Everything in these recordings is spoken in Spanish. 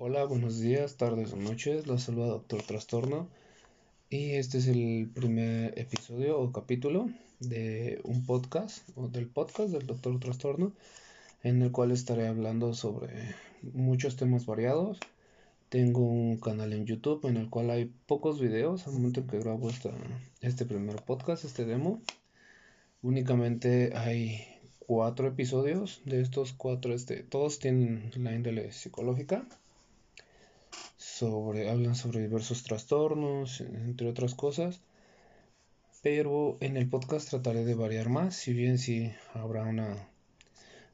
Hola, buenos días, tardes o noches. Los saluda Doctor Trastorno. Y este es el primer episodio o capítulo de un podcast o del podcast del Doctor Trastorno, en el cual estaré hablando sobre muchos temas variados. Tengo un canal en YouTube en el cual hay pocos videos al momento en que grabo este primer podcast, este demo. Únicamente hay cuatro episodios. De estos cuatro, este, todos tienen la índole psicológica. Sobre, hablan sobre diversos trastornos, entre otras cosas. Pero en el podcast trataré de variar más, si bien si habrá una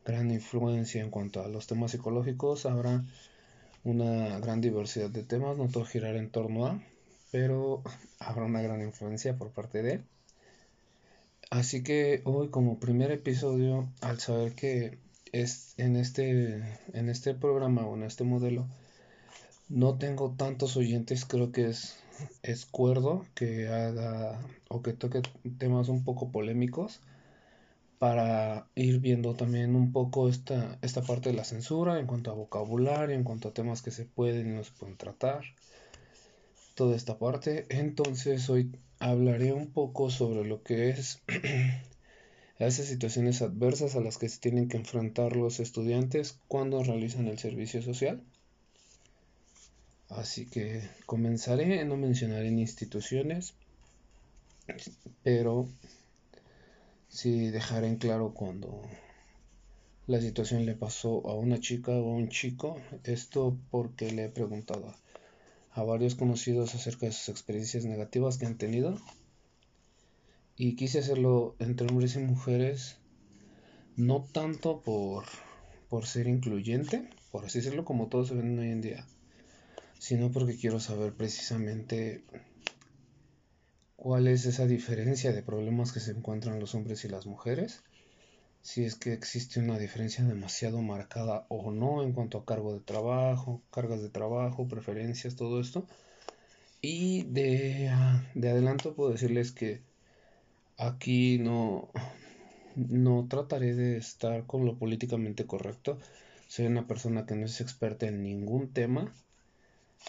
gran influencia en cuanto a los temas psicológicos, habrá una gran diversidad de temas, no todo girar en torno a, pero habrá una gran influencia por parte de él. Así que hoy como primer episodio, al saber que es en este, en este programa o en este modelo no tengo tantos oyentes, creo que es, es cuerdo que haga o que toque temas un poco polémicos para ir viendo también un poco esta, esta parte de la censura en cuanto a vocabulario, en cuanto a temas que se pueden y no se pueden tratar, toda esta parte. Entonces hoy hablaré un poco sobre lo que es esas situaciones adversas a las que se tienen que enfrentar los estudiantes cuando realizan el servicio social. Así que comenzaré, no mencionaré instituciones, pero sí dejaré en claro cuando la situación le pasó a una chica o a un chico. Esto porque le he preguntado a varios conocidos acerca de sus experiencias negativas que han tenido. Y quise hacerlo entre hombres y mujeres, no tanto por, por ser incluyente, por así decirlo, como todos se ven hoy en día, sino porque quiero saber precisamente cuál es esa diferencia de problemas que se encuentran los hombres y las mujeres si es que existe una diferencia demasiado marcada o no en cuanto a cargo de trabajo, cargas de trabajo, preferencias, todo esto. Y de, de adelanto puedo decirles que aquí no, no trataré de estar con lo políticamente correcto. Soy una persona que no es experta en ningún tema.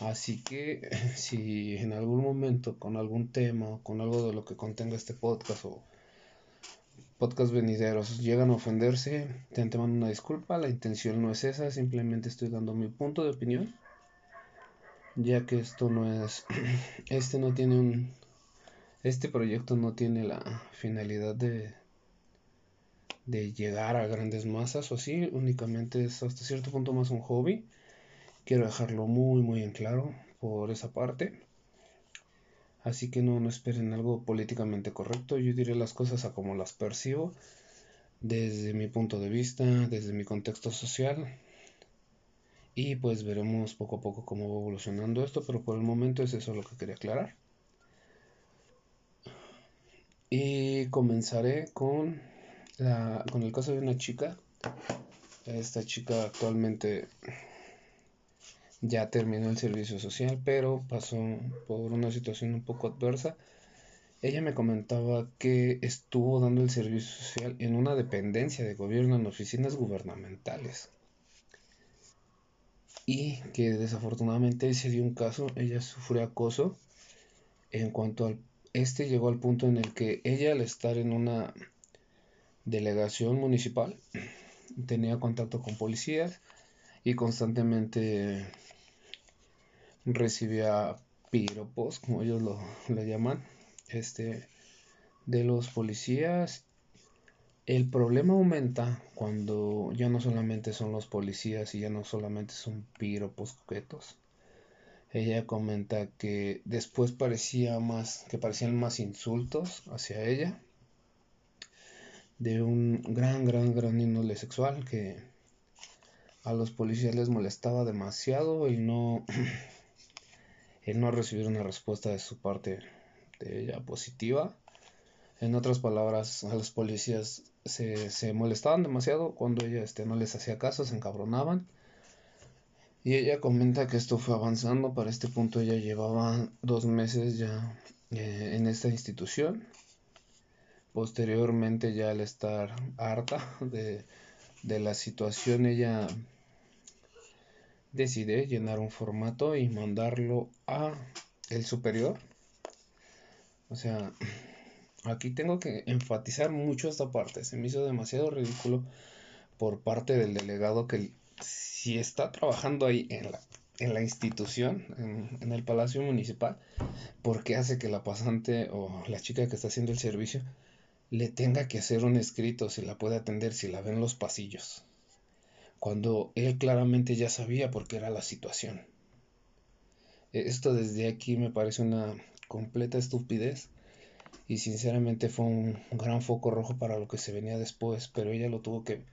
Así que si en algún momento con algún tema o con algo de lo que contenga este podcast o podcast venideros llegan a ofenderse, te antemano una disculpa, la intención no es esa, simplemente estoy dando mi punto de opinión, ya que esto no es, este no tiene un, este proyecto no tiene la finalidad de, de llegar a grandes masas o así, únicamente es hasta cierto punto más un hobby, quiero dejarlo muy muy en claro por esa parte. Así que no, no esperen algo políticamente correcto. Yo diré las cosas a como las percibo, desde mi punto de vista, desde mi contexto social. Y pues veremos poco a poco cómo va evolucionando esto, pero por el momento es eso lo que quería aclarar. Y comenzaré con, la, con el caso de una chica. Esta chica actualmente ya terminó el servicio social, pero pasó por una situación un poco adversa. Ella me comentaba que estuvo dando el servicio social en una dependencia de gobierno, en oficinas gubernamentales. Y que desafortunadamente se dio un caso, ella sufrió acoso en cuanto al... Este llegó al punto en el que ella al estar en una delegación municipal tenía contacto con policías y constantemente recibía piropos, como ellos lo, llaman, este, de los policías. El problema aumenta cuando ya no solamente son los policías y ya no solamente son piropos coquetos. Ella comenta que después parecía más, que parecían más insultos hacia ella, de un gran, gran, gran índole sexual que a los policías les molestaba demasiado el no el no recibir una respuesta de su parte de ella positiva. En otras palabras, a los policías se, se molestaban demasiado cuando ella este, no les hacía caso, se encabronaban. Y ella comenta que esto fue avanzando. Para este punto ella llevaba dos meses ya eh, en esta institución. Posteriormente ya al estar harta de, de la situación, ella decide llenar un formato y mandarlo a el superior. O sea, aquí tengo que enfatizar mucho esta parte. Se me hizo demasiado ridículo por parte del delegado que si está trabajando ahí en la, en la institución, en, en el Palacio Municipal, ¿por qué hace que la pasante o la chica que está haciendo el servicio le tenga que hacer un escrito si la puede atender, si la ve en los pasillos? Cuando él claramente ya sabía por qué era la situación. Esto desde aquí me parece una completa estupidez y sinceramente fue un gran foco rojo para lo que se venía después, pero ella lo tuvo que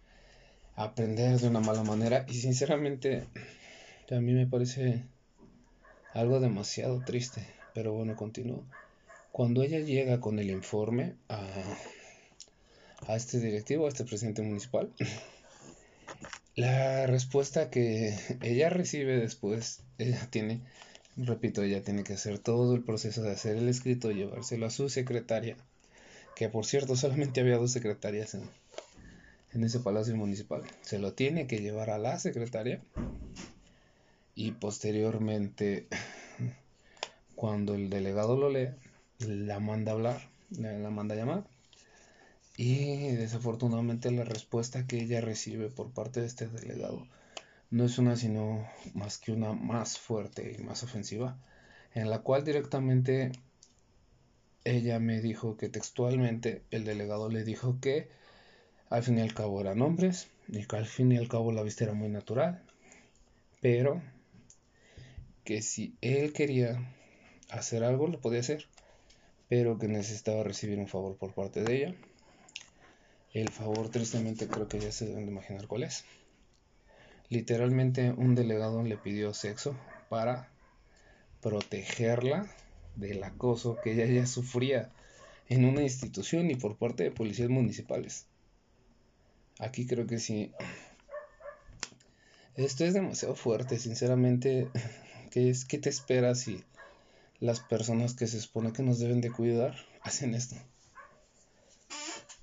aprender de una mala manera y sinceramente a mí me parece algo demasiado triste, pero bueno, continúo. Cuando ella llega con el informe a, a este directivo, a este presidente municipal, la respuesta que ella recibe después, ella tiene, repito, ella tiene que hacer todo el proceso de hacer el escrito, llevárselo a su secretaria, que por cierto solamente había dos secretarias en, en ese palacio municipal. Se lo tiene que llevar a la secretaria y posteriormente, cuando el delegado lo lee, la manda a hablar, la manda a llamar. Y desafortunadamente la respuesta que ella recibe por parte de este delegado no es una sino más que una más fuerte y más ofensiva, en la cual directamente ella me dijo que textualmente el delegado le dijo que al fin y al cabo eran hombres y que al fin y al cabo la vista era muy natural, pero que si él quería hacer algo lo podía hacer, pero que necesitaba recibir un favor por parte de ella. El favor tristemente creo que ya se deben de imaginar cuál es. Literalmente un delegado le pidió sexo para protegerla del acoso que ella ya sufría en una institución y por parte de policías municipales. Aquí creo que sí. Esto es demasiado fuerte, sinceramente. ¿Qué, es, qué te esperas si las personas que se supone que nos deben de cuidar hacen esto?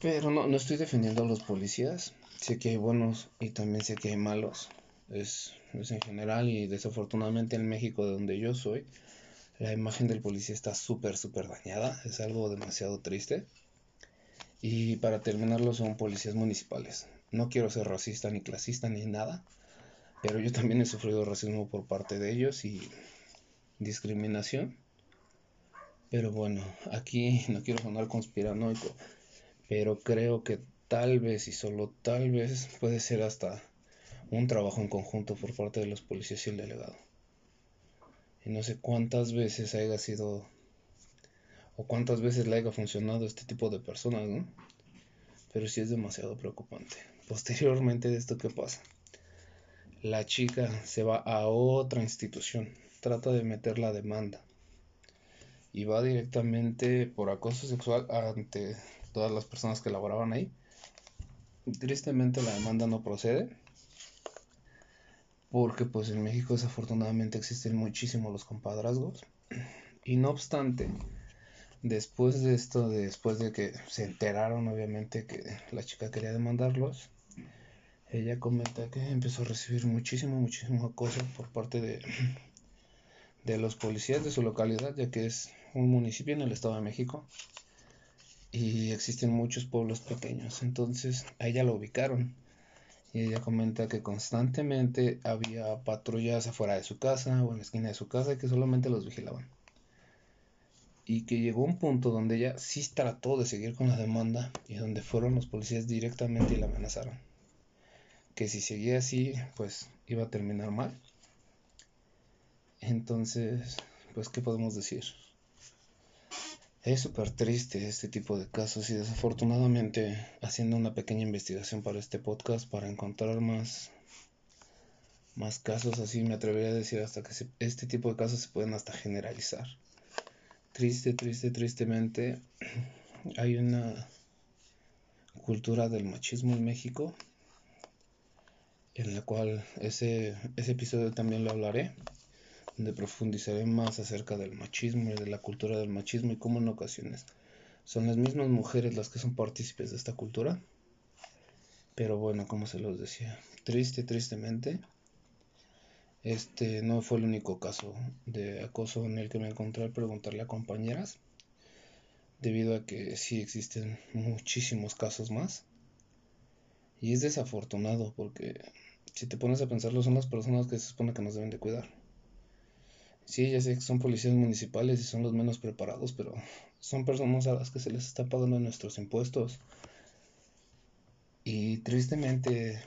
Pero no, no estoy defendiendo a los policías. Sé que hay buenos y también sé que hay malos. Es, es en general y desafortunadamente en México, de donde yo soy, la imagen del policía está súper, súper dañada. Es algo demasiado triste. Y para terminarlo son policías municipales. No quiero ser racista ni clasista ni nada, pero yo también he sufrido racismo por parte de ellos y discriminación. Pero bueno, aquí no quiero sonar conspiranoico, pero creo que tal vez y solo tal vez puede ser hasta un trabajo en conjunto por parte de los policías y el delegado. Y no sé cuántas veces haya sido o cuántas veces le haya funcionado este tipo de personas, ¿no? Pero sí es demasiado preocupante. Posteriormente de esto, ¿qué pasa? La chica se va a otra institución, trata de meter la demanda y va directamente por acoso sexual ante todas las personas que laboraban ahí. Tristemente la demanda no procede porque pues en México desafortunadamente existen muchísimos los compadrazgos y no obstante Después de esto, después de que se enteraron obviamente que la chica quería demandarlos, ella comenta que empezó a recibir muchísimo, muchísimo acoso por parte de, de los policías de su localidad, ya que es un municipio en el Estado de México y existen muchos pueblos pequeños. Entonces a ella la ubicaron y ella comenta que constantemente había patrullas afuera de su casa o en la esquina de su casa que solamente los vigilaban y que llegó un punto donde ella sí trató de seguir con la demanda y donde fueron los policías directamente y la amenazaron. Que si seguía así, pues iba a terminar mal. Entonces, pues, ¿qué podemos decir? Es súper triste este tipo de casos y desafortunadamente haciendo una pequeña investigación para este podcast para encontrar más, más casos así, me atrevería a decir hasta que este tipo de casos se pueden hasta generalizar. Triste, triste, tristemente, hay una cultura del machismo en México, en la cual ese, ese episodio también lo hablaré, donde profundizaré más acerca del machismo y de la cultura del machismo y cómo en ocasiones son las mismas mujeres las que son partícipes de esta cultura. Pero bueno, como se los decía, triste, tristemente, Este no fue el único caso de acoso en el que me encontré al preguntarle a compañeras, debido a que sí existen muchísimos casos más. Y es desafortunado porque si te pones a pensarlo son las personas que se supone que nos deben de cuidar. Sí, ya sé que son policías municipales y son los menos preparados, pero son personas a las que se les está pagando nuestros impuestos. Y tristemente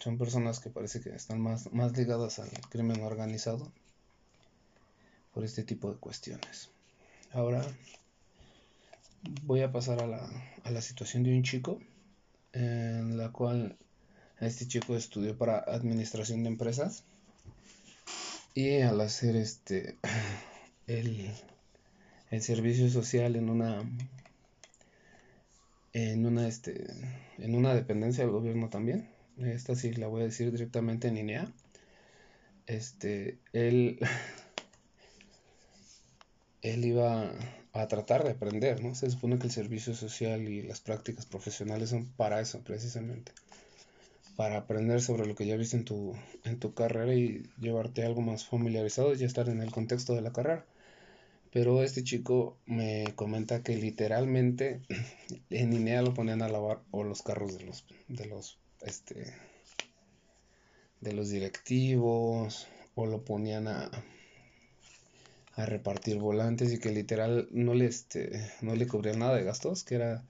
son personas que parece que están más, más ligadas al crimen organizado por este tipo de cuestiones. Ahora voy a pasar a la, a la situación de un chico en la cual este chico estudió para administración de empresas y al hacer este el, el servicio social en una en una este en una dependencia del gobierno también esta sí la voy a decir directamente en INEA este él él iba a tratar de aprender no se supone que el servicio social y las prácticas profesionales son para eso precisamente para aprender sobre lo que ya viste en tu, en tu carrera y llevarte algo más familiarizado y estar en el contexto de la carrera. Pero este chico me comenta que literalmente en INEA lo ponían a lavar o los carros de los de los este de los directivos o lo ponían a a repartir volantes y que literal no le este no le cubrían nada de gastos, que era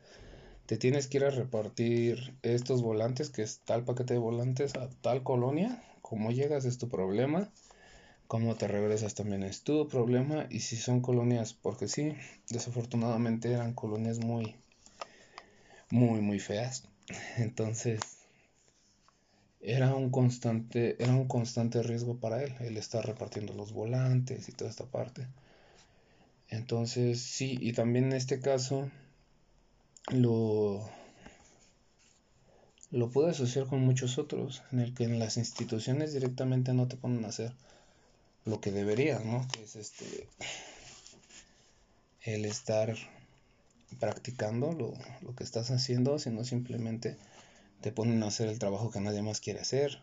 te tienes que ir a repartir estos volantes, que es tal paquete de volantes a tal colonia. Cómo llegas es tu problema. Cómo te regresas también es tu problema. Y si son colonias, porque sí, desafortunadamente eran colonias muy, muy, muy feas. Entonces, era un constante, era un constante riesgo para él, el estar repartiendo los volantes y toda esta parte. Entonces, sí, y también en este caso, lo, lo puedo asociar con muchos otros, en el que en las instituciones directamente no te ponen a hacer lo que deberías, ¿no? Que es este el estar practicando lo, lo, que estás haciendo, sino simplemente te ponen a hacer el trabajo que nadie más quiere hacer.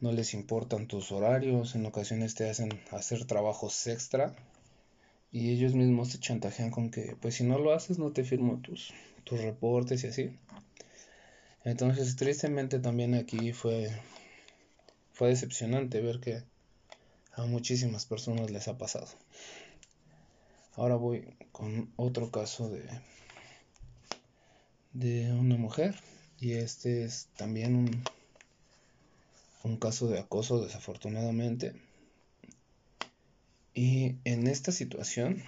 No les importan tus horarios, en ocasiones te hacen hacer trabajos extra y ellos mismos te chantajean con que pues si no lo haces no te firmo tus, tus reportes y así. Entonces tristemente también aquí fue, fue decepcionante ver que a muchísimas personas les ha pasado. Ahora voy con otro caso de, de una mujer y este es también un, un caso de acoso desafortunadamente y en esta situación,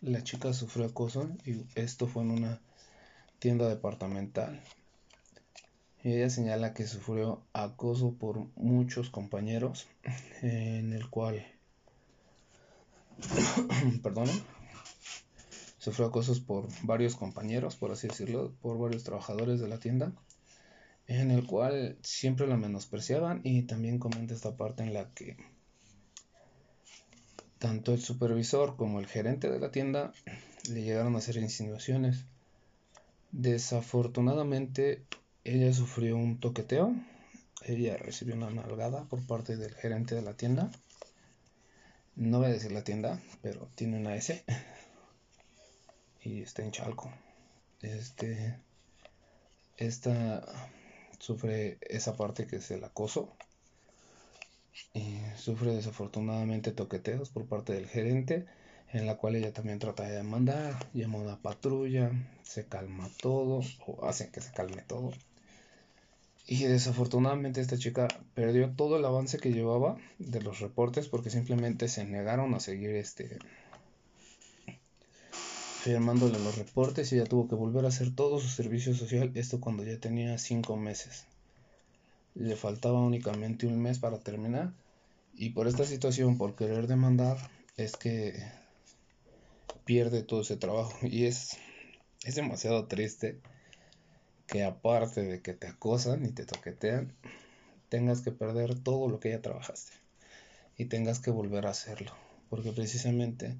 la chica sufrió acoso y esto fue en una tienda departamental. Y ella señala que sufrió acoso por muchos compañeros, en el cual, perdón, sufrió acosos por varios compañeros, por así decirlo, por varios trabajadores de la tienda, en el cual siempre la menospreciaban y también comenta esta parte en la que tanto el supervisor como el gerente de la tienda le llegaron a hacer insinuaciones. Desafortunadamente, ella sufrió un toqueteo. Ella recibió una nalgada por parte del gerente de la tienda. No voy a decir la tienda, pero tiene una S. Y está en Chalco. Este. Esta sufre esa parte que es el acoso y sufre desafortunadamente toqueteos por parte del gerente, en la cual ella también trata de demandar, llama a una patrulla, se calma todo, o hacen que se calme todo. Y desafortunadamente esta chica perdió todo el avance que llevaba de los reportes porque simplemente se negaron a seguir este firmándole los reportes y ella tuvo que volver a hacer todo su servicio social, esto cuando ya tenía cinco meses le faltaba únicamente un mes para terminar. Y por esta situación, por querer demandar, es que pierde todo ese trabajo. Y es, es demasiado triste que aparte de que te acosan y te toquetean, tengas que perder todo lo que ya trabajaste y tengas que volver a hacerlo, porque precisamente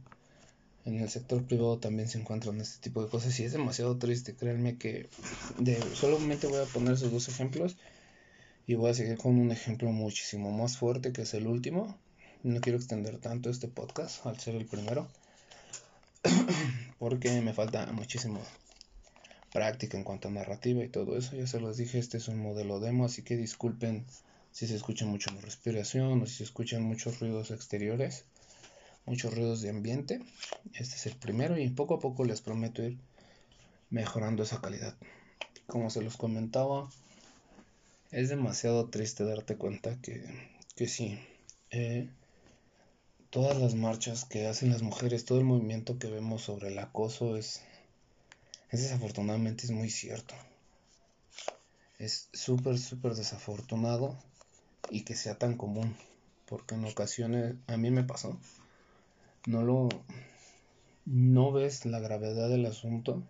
en el sector privado también se encuentran este tipo de cosas y es demasiado triste, créanme que de, solamente voy a poner esos dos ejemplos Y voy a seguir con un ejemplo muchísimo más fuerte que es el último. No quiero extender tanto este podcast al ser el primero. porque me falta muchísimo práctica en cuanto a narrativa y todo eso. Ya se los dije, este es un modelo demo, así que disculpen si se escucha mucho mi respiración o si se escuchan muchos ruidos exteriores, muchos ruidos de ambiente. Este es el primero y poco a poco les prometo ir mejorando esa calidad. Como se los comentaba, es demasiado triste darte cuenta que, que sí, eh, todas las marchas que hacen las mujeres, todo el movimiento que vemos sobre el acoso es, es desafortunadamente es muy cierto. Es súper, súper desafortunado y que sea tan común, porque en ocasiones a mí me pasó, no lo, no ves la gravedad del asunto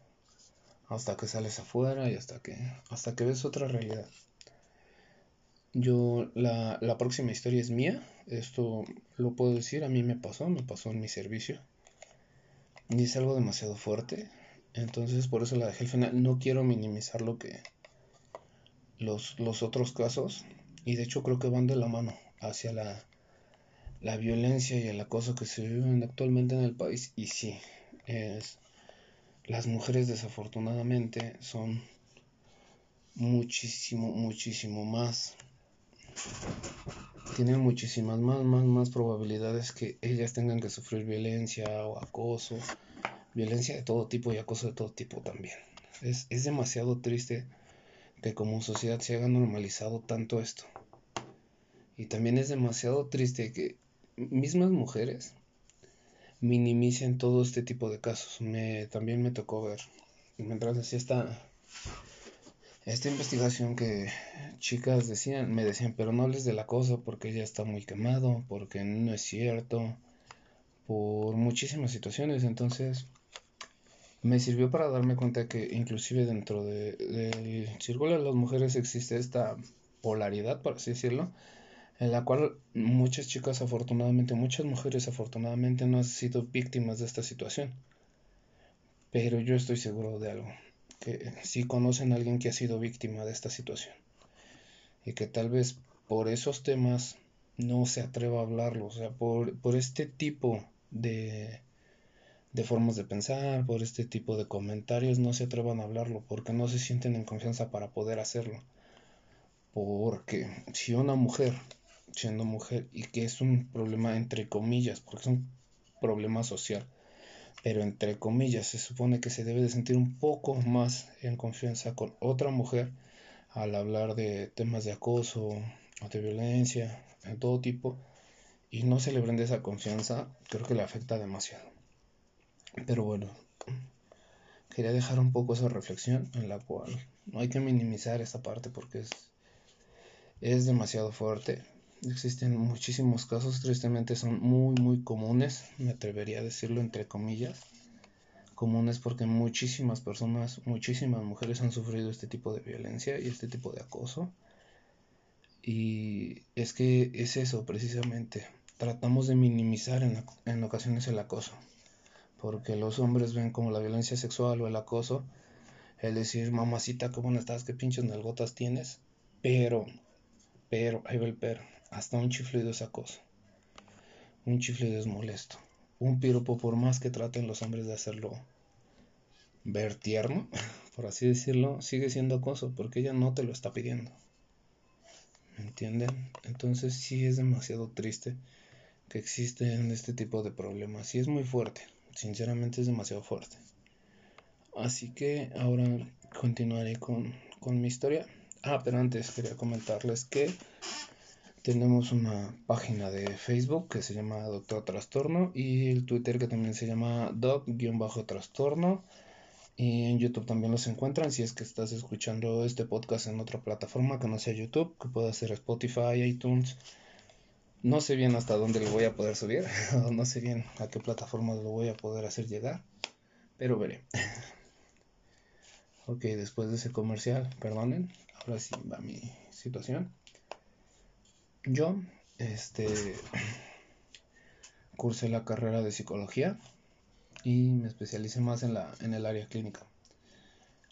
hasta que sales afuera y hasta que, hasta que ves otra realidad. Yo, la, la próxima historia es mía, esto lo puedo decir, a mí me pasó, me pasó en mi servicio. Y es algo demasiado fuerte, entonces por eso la dejé al final. No quiero minimizar lo que los, los otros casos, y de hecho creo que van de la mano hacia la, la violencia y el acoso que se viven actualmente en el país. Y sí, es, las mujeres desafortunadamente son muchísimo, muchísimo más. Tienen muchísimas más, más, más probabilidades que ellas tengan que sufrir violencia o acoso, violencia de todo tipo y acoso de todo tipo también. Es, es demasiado triste que como sociedad se haya normalizado tanto esto. Y también es demasiado triste que mismas mujeres minimicen todo este tipo de casos. Me, también me tocó ver, mientras hacía esta, esta investigación que chicas decían, me decían, pero no hables del acoso porque ya está muy quemado, porque no es cierto, por muchísimas situaciones. Entonces, me sirvió para darme cuenta que inclusive dentro del de, círculo de las mujeres existe esta polaridad, por así decirlo, en la cual muchas chicas afortunadamente, muchas mujeres afortunadamente no han sido víctimas de esta situación. Pero yo estoy seguro de algo, que si conocen a alguien que ha sido víctima de esta situación y que tal vez por esos temas no se atreva a hablarlo, o sea, por, por este tipo de, de formas de pensar, por este tipo de comentarios, no se atrevan a hablarlo, porque no se sienten en confianza para poder hacerlo. Porque si una mujer siendo mujer y que es un problema entre comillas, porque es un problema social, pero entre comillas se supone que se debe de sentir un poco más en confianza con otra mujer al hablar de temas de acoso o de violencia, de todo tipo, y no se le brinde esa confianza, creo que le afecta demasiado. Pero bueno, quería dejar un poco esa reflexión en la cual no hay que minimizar esta parte porque es, es demasiado fuerte, Existen muchísimos casos, tristemente son muy, muy comunes, me atrevería a decirlo entre comillas, comunes porque muchísimas personas, muchísimas mujeres han sufrido este tipo de violencia y este tipo de acoso. Y es que es eso precisamente, tratamos de minimizar en, en ocasiones el acoso, porque los hombres ven como la violencia sexual o el acoso, el decir, mamacita, ¿cómo estás? ¿Qué pinches nalgotas tienes? Pero, pero, ahí va el pero hasta un chiflido es acoso. Un chiflido es molesto. Un piropo, por más que traten los hombres de hacerlo ver tierno, por así decirlo, sigue siendo acoso porque ella no te lo está pidiendo. ¿Me entienden? Entonces sí es demasiado triste que existen este tipo de problemas. Y es muy fuerte. Sinceramente es demasiado fuerte. Así que ahora continuaré con, con mi historia. Ah, pero antes quería comentarles que tenemos una página de Facebook que se llama Doctor Trastorno y el Twitter que también se llama Doc-Trastorno. Y en YouTube también los encuentran si es que estás escuchando este podcast en otra plataforma que no sea YouTube, que pueda ser Spotify, iTunes. No sé bien hasta dónde lo voy a poder subir, no sé bien a qué plataforma lo voy a poder hacer llegar, pero veré. ok, después de ese comercial, perdonen, ahora sí va mi situación. Yo, este, cursé la carrera de psicología y me especialicé más en, la, en el área clínica.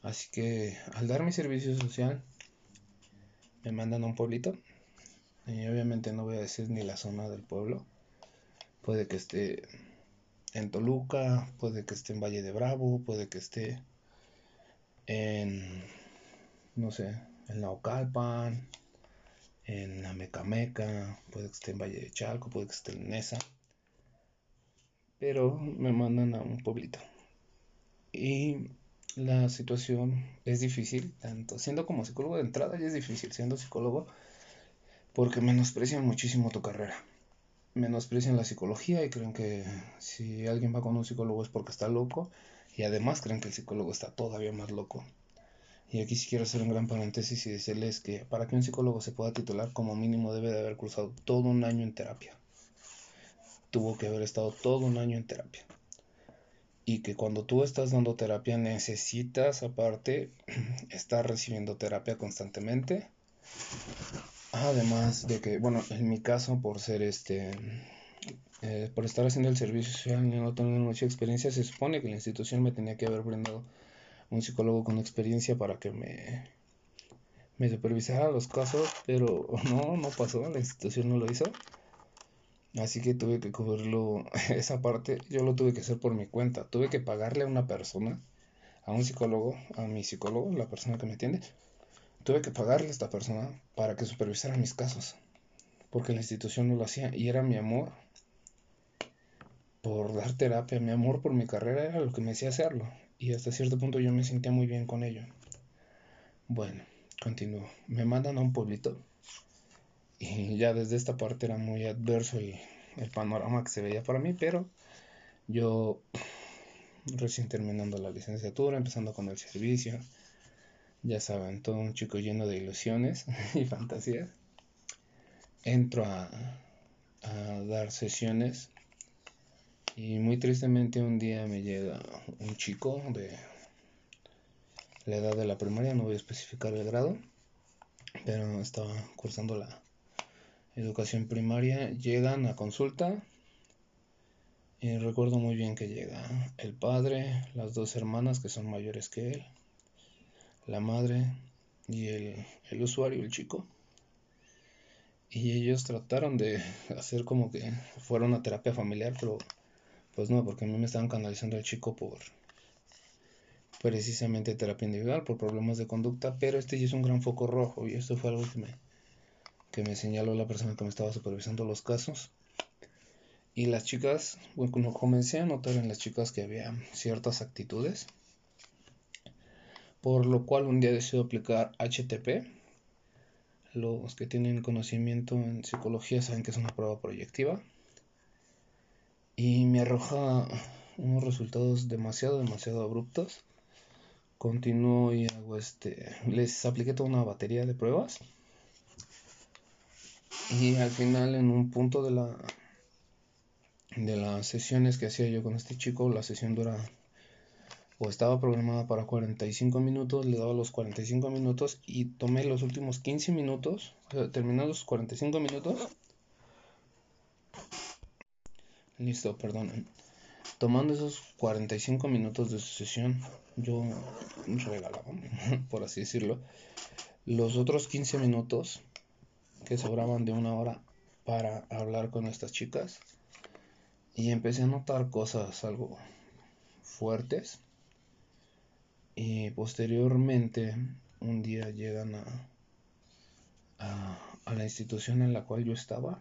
Así que al dar mi servicio social, me mandan a un pueblito. Y obviamente no voy a decir ni la zona del pueblo. Puede que esté en Toluca, puede que esté en Valle de Bravo, puede que esté en, no sé, en Naucalpan, en Amecameca, puede que esté en Valle de Chalco, puede que esté en Nesa. Pero me mandan a un pueblito. Y la situación es difícil, tanto siendo como psicólogo de entrada ya es difícil, siendo psicólogo, porque menosprecian muchísimo tu carrera. Menosprecian la psicología y creen que si alguien va con un psicólogo es porque está loco y además creen que el psicólogo está todavía más loco. Y aquí sí quiero hacer un gran paréntesis y decirles que para que un psicólogo se pueda titular como mínimo debe de haber cruzado todo un año en terapia. Tuvo que haber estado todo un año en terapia y que cuando tú estás dando terapia necesitas aparte estar recibiendo terapia constantemente. Además de que, bueno, en mi caso, por ser este, eh, por estar haciendo el servicio social y no tener mucha experiencia, se supone que la institución me tenía que haber brindado un psicólogo con experiencia para que me, me supervisara los casos, pero no, no pasó, la institución no lo hizo. Así que tuve que cubrirlo, esa parte yo lo tuve que hacer por mi cuenta. Tuve que pagarle a una persona, a un psicólogo, a mi psicólogo, la persona que me atiende. Tuve que pagarle a esta persona para que supervisara mis casos. Porque la institución no lo hacía. Y era mi amor por dar terapia, mi amor por mi carrera era lo que me hacía hacerlo. Y hasta cierto punto yo me sentía muy bien con ello. Bueno, continúo. Me mandan a un pueblito y ya desde esta parte era muy adverso el, el panorama que se veía para mí, pero yo recién terminando la licenciatura, empezando con el servicio, ya saben, todo un chico lleno de ilusiones y fantasías, entro a, a dar sesiones y muy tristemente un día me llega un chico de la edad de la primaria, no voy a especificar el grado, pero estaba cursando la educación primaria, llegan a consulta. Y recuerdo muy bien que llega el padre, las dos hermanas que son mayores que él, la madre y el, el usuario, el chico. Y ellos trataron de hacer como que fuera una terapia familiar, pero pues no, porque a mí me estaban canalizando el chico por precisamente terapia individual, por problemas de conducta, pero este ya es un gran foco rojo y esto fue algo que me, que me señaló la persona que me estaba supervisando los casos. Y las chicas, bueno, comencé a notar en las chicas que había ciertas actitudes, por lo cual un día decidí aplicar HTP. Los que tienen conocimiento en psicología saben que es una prueba proyectiva. Y me arroja unos resultados demasiado, demasiado abruptos. Continúo y hago este. Les apliqué toda una batería de pruebas y al final, en un punto de la de las sesiones que hacía yo con este chico, la sesión dura o estaba programada para 45 minutos, le daba los 45 minutos y tomé los últimos 15 minutos, o sea, terminados los 45 minutos. Listo, perdón. Tomando esos 45 minutos de su sesión, yo regalaba, por así decirlo, los otros 15 minutos que sobraban de una hora para hablar con estas chicas. Y empecé a notar cosas algo fuertes. Y posteriormente un día llegan a, a, a, la institución en la cual yo estaba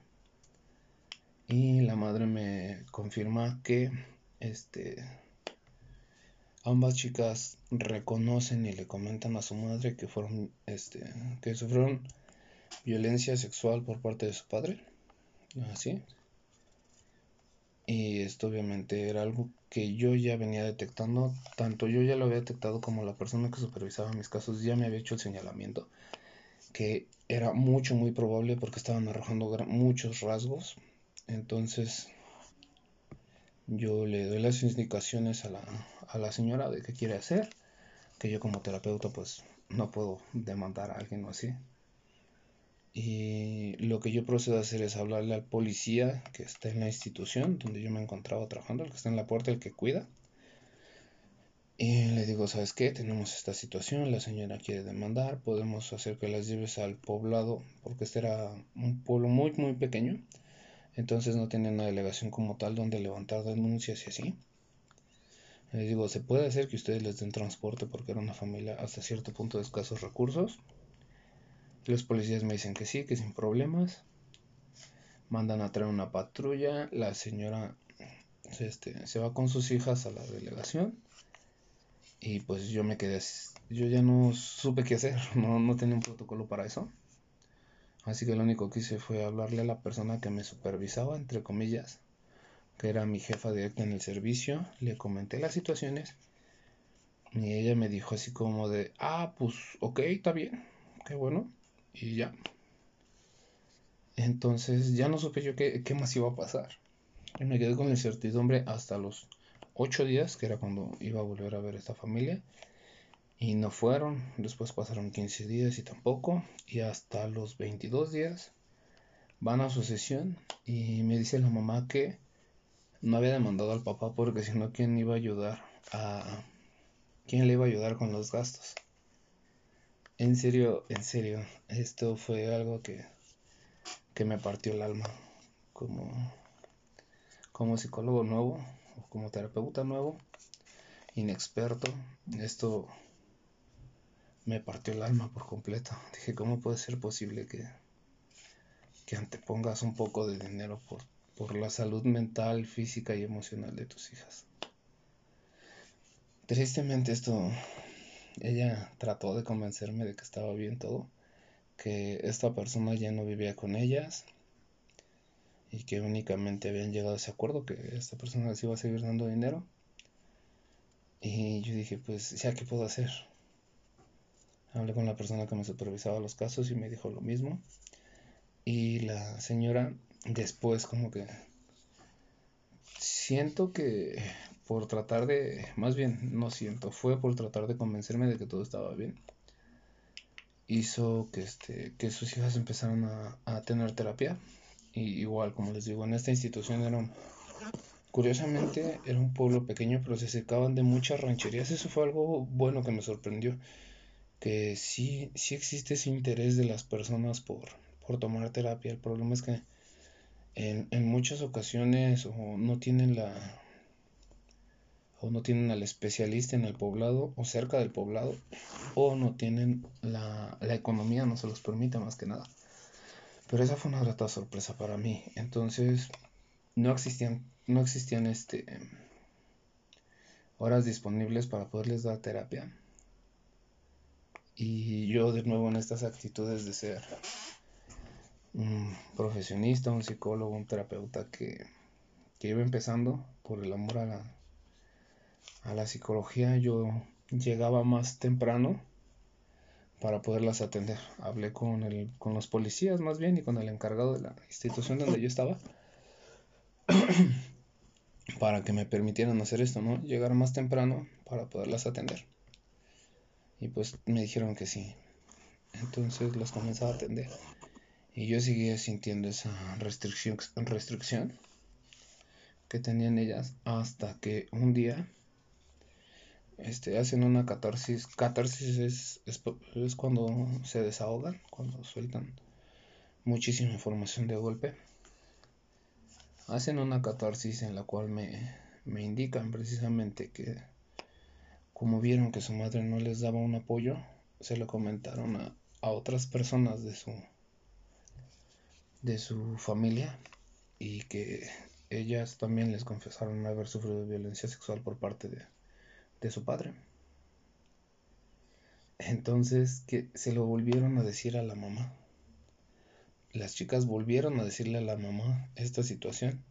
y la madre me confirma que este ambas chicas reconocen y le comentan a su madre que fueron este que sufrieron violencia sexual por parte de su padre. Así. Y esto obviamente era algo que yo ya venía detectando. Tanto yo ya lo había detectado como la persona que supervisaba mis casos ya me había hecho el señalamiento. Que era mucho, muy probable porque estaban arrojando muchos rasgos. Entonces yo le doy las indicaciones a la, a la señora de qué quiere hacer. Que yo como terapeuta pues no puedo demandar a alguien o así. Y lo que yo procedo a hacer es hablarle al policía que está en la institución donde yo me encontraba trabajando, el que está en la puerta, el que cuida. Y le digo, ¿sabes qué? Tenemos esta situación, la señora quiere demandar, podemos hacer que las lleves al poblado, porque este era un pueblo muy, muy pequeño, entonces no tenía una delegación como tal donde levantar denuncias y así. Le digo, ¿se puede hacer que ustedes les den transporte porque era una familia hasta cierto punto de escasos recursos? Los policías me dicen que sí, que sin problemas. Mandan a traer una patrulla, la señora este, se va con sus hijas a la delegación y pues yo me quedé, yo ya no supe qué hacer, no, no tenía un protocolo para eso. Así que lo único que hice fue hablarle a la persona que me supervisaba, entre comillas, que era mi jefa directa en el servicio. Le comenté las situaciones y ella me dijo así como de, ah, pues ok, está bien, qué bueno, y ya. Entonces ya no supe yo qué, qué más iba a pasar. Y me quedé con incertidumbre hasta los 8 días, que era cuando iba a volver a ver a esta familia. Y no fueron. Después pasaron 15 días y tampoco. Y hasta los 22 días van a su sesión y me dice la mamá que no había demandado al papá porque si no, ¿quién iba a ayudar a... ¿Quién le iba a ayudar con los gastos? En serio, en serio, esto fue algo que, que me partió el alma como, como psicólogo nuevo como terapeuta nuevo, inexperto, esto me partió el alma por completo. Dije, ¿cómo puede ser posible que, que antepongas un poco de dinero por, por la salud mental, física y emocional de tus hijas? Tristemente esto, ella trató de convencerme de que estaba bien todo, que esta persona ya no vivía con ellas, y que únicamente habían llegado a ese acuerdo que esta persona les iba a seguir dando dinero. Y yo dije, pues, ¿ya qué puedo hacer? Hablé con la persona que me supervisaba los casos y me dijo lo mismo. Y la señora después como que siento que por tratar de, más bien no siento, fue por tratar de convencerme de que todo estaba bien. Hizo que, este, que sus hijas empezaran a, a tener terapia y igual, como les digo, en esta institución era curiosamente era un pueblo pequeño, pero se secaban de muchas rancherías. Eso fue algo bueno que me sorprendió. Que sí, sí existe ese interés de las personas por, por tomar terapia. El problema es que en, en muchas ocasiones o no tienen la o no tienen al especialista en el poblado o cerca del poblado o no tienen la, la economía, no se los permite más que nada. Pero esa fue una grata sorpresa para mí. Entonces, no existían, no existían este, horas disponibles para poderles dar terapia. Y yo de nuevo en estas actitudes de ser un profesionista, un psicólogo, un terapeuta que, que iba empezando por el amor a la, a la psicología, yo llegaba más temprano para poderlas atender. Hablé con, el, con los policías más bien y con el encargado de la institución donde yo estaba para que me permitieran hacer esto, ¿no? Llegar más temprano para poderlas atender. Y pues me dijeron que sí. Entonces las comenzaba a atender. Y yo seguía sintiendo esa restricción, restricción que tenían ellas hasta que un día este, hacen una catarsis. Catarsis es, es, cuando se desahogan, cuando sueltan muchísima información de golpe. Hacen una catarsis en la cual me, me indican precisamente que como vieron que su madre no les daba un apoyo, se lo comentaron a, a otras personas de su de su familia y que ellas también les confesaron haber sufrido violencia sexual por parte de, de su padre. Entonces que se lo volvieron a decir a la mamá. Las chicas volvieron a decirle a la mamá esta situación.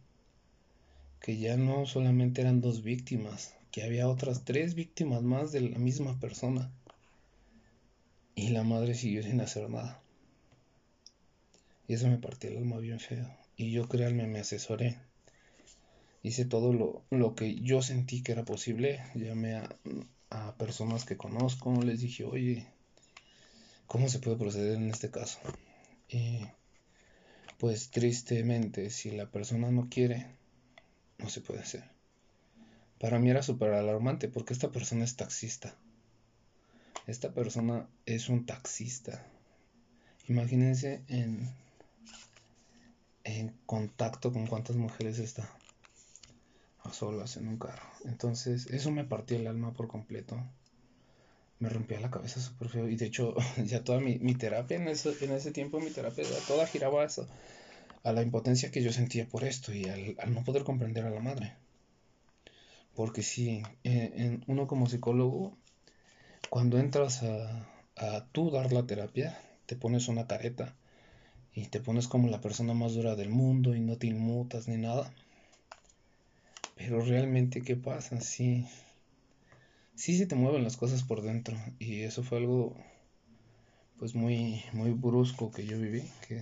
Que ya no solamente eran dos víctimas, que había otras tres víctimas más de la misma persona. Y la madre siguió sin hacer nada. Y eso me partió el alma bien feo. Y yo créanme, me asesoré hice todo lo, lo que yo sentí que era posible. Llamé a, a personas que conozco, les dije, oye, ¿cómo se puede proceder en este caso? Y pues tristemente, si la persona no quiere, no se puede hacer. Para mí era súper alarmante porque esta persona es taxista. Esta persona es un taxista. Imagínense en, en contacto con cuántas mujeres está a solas en un carro. Entonces, eso me partió el alma por completo. Me rompía la cabeza súper feo. Y de hecho, ya toda mi, terapia en ese, en ese tiempo, mi terapia toda giraba a eso. A la impotencia que yo sentía por esto y al, no poder comprender a la madre. Porque si eh, en, uno como psicólogo cuando entras a, a tú dar la terapia, te pones una careta y te pones como la persona más dura del mundo y no te inmutas ni nada. Pero realmente, ¿qué pasa? Sí, sí se te mueven las cosas por dentro y eso fue algo pues muy, muy brusco que yo viví, que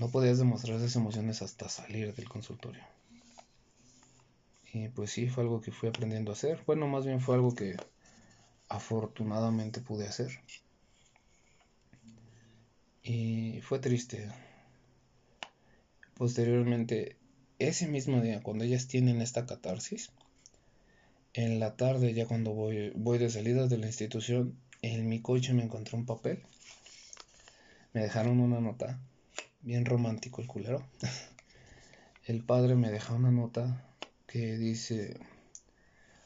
no podías demostrar esas emociones hasta salir del consultorio. Y pues sí, fue algo que fui aprendiendo a hacer. Bueno, más bien fue algo que afortunadamente pude hacer. Y fue triste. Posteriormente, ese mismo día, cuando ellas tienen esta catarsis, en la tarde, ya cuando voy, voy de salida de la institución, en mi coche me encontré un papel. Me dejaron una nota. Bien romántico el culero. El padre me deja una nota que dice,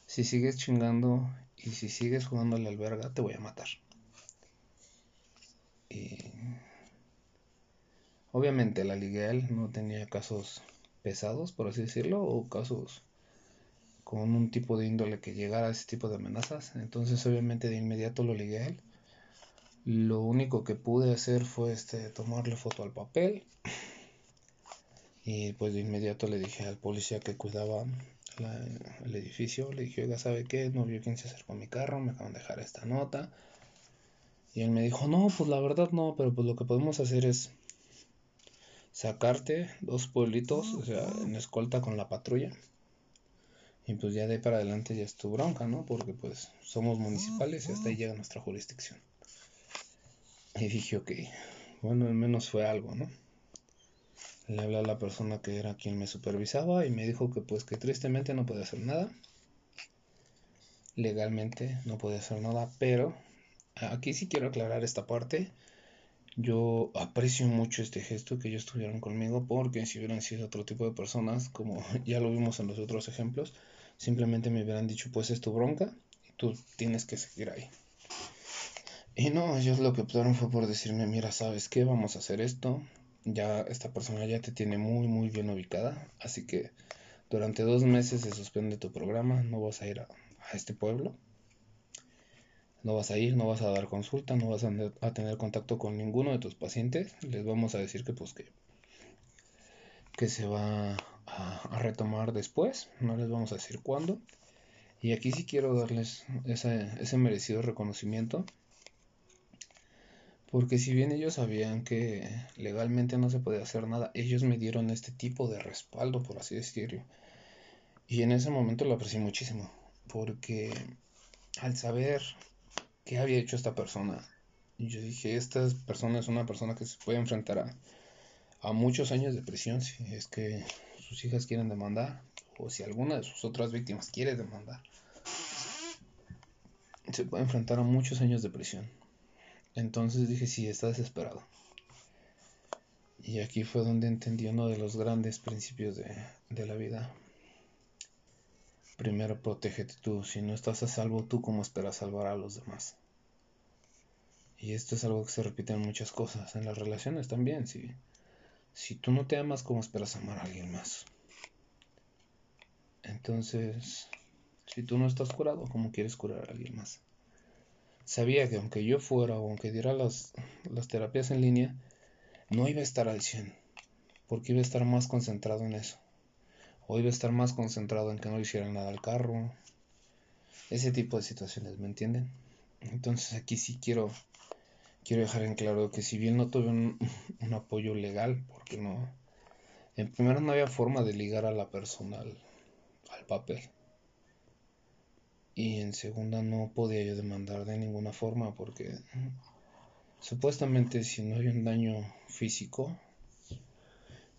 si sigues chingando y si sigues jugando a la alberga, te voy a matar. Y obviamente la Liguel no tenía casos pesados, por así decirlo, o casos con un tipo de índole que llegara a ese tipo de amenazas. Entonces, obviamente, de inmediato lo ligué a él. Lo único que pude hacer fue este, tomarle foto al papel. Y pues de inmediato le dije al policía que cuidaba el edificio, le dije, oiga, ¿sabe qué? No vio quién se acercó a mi carro, me acaban de dejar esta nota. Y él me dijo, no, pues la verdad no, pero pues lo que podemos hacer es sacarte dos pueblitos, o sea, en escolta con la patrulla. Y pues ya de ahí para adelante ya es tu bronca, ¿no? Porque pues somos municipales y hasta ahí llega nuestra jurisdicción. Y dije, ok, bueno, al menos fue algo, ¿no? Le hablé a la persona que era quien me supervisaba y me dijo que pues que tristemente no podía hacer nada. Legalmente no podía hacer nada, pero aquí sí quiero aclarar esta parte. Yo aprecio mucho este gesto que ellos estuvieron conmigo porque si hubieran sido otro tipo de personas, como ya lo vimos en los otros ejemplos, simplemente me hubieran dicho pues es tu bronca y tú tienes que seguir ahí. Y no, ellos lo que optaron fue por decirme, mira, ¿sabes qué? Vamos a hacer esto, ya esta persona ya te tiene muy muy bien ubicada, así que durante dos meses se suspende tu programa, no vas a ir a, este pueblo, no vas a ir, no vas a dar consulta, no vas a, tener contacto con ninguno de tus pacientes, les vamos a decir que pues que, que se va a, a retomar después, no les vamos a decir cuándo, y aquí sí quiero darles ese, ese merecido reconocimiento porque si bien ellos sabían que legalmente no se podía hacer nada, ellos me dieron este tipo de respaldo, por así decirlo. Y en ese momento lo aprecié muchísimo, porque al saber qué había hecho esta persona, yo dije, esta persona es una persona que se puede enfrentar a, a muchos años de prisión si es que sus hijas quieren demandar, o si alguna de sus otras víctimas quiere demandar. Se puede enfrentar a muchos años de prisión. Entonces dije, sí, está desesperado. Y aquí fue donde entendí uno de los grandes principios de, de la vida. Primero protégete tú, si no estás a salvo tú, ¿cómo esperas salvar a los demás? Y esto es algo que se repite en muchas cosas, en las relaciones también, si, si tú no te amas, ¿cómo esperas amar a alguien más? Entonces, si tú no estás curado, ¿cómo quieres curar a alguien más? Sabía que aunque yo fuera o aunque diera las, las terapias en línea, no iba a estar al 100, porque iba a estar más concentrado en eso. O iba a estar más concentrado en que no hiciera nada al carro. Ese tipo de situaciones, ¿me entienden? Entonces aquí sí quiero, quiero dejar en claro que si bien no tuve un, un apoyo legal, porque no... En primero no había forma de ligar a la persona al, al papel y en segunda no podía yo demandar de ninguna forma porque supuestamente si no hay un daño físico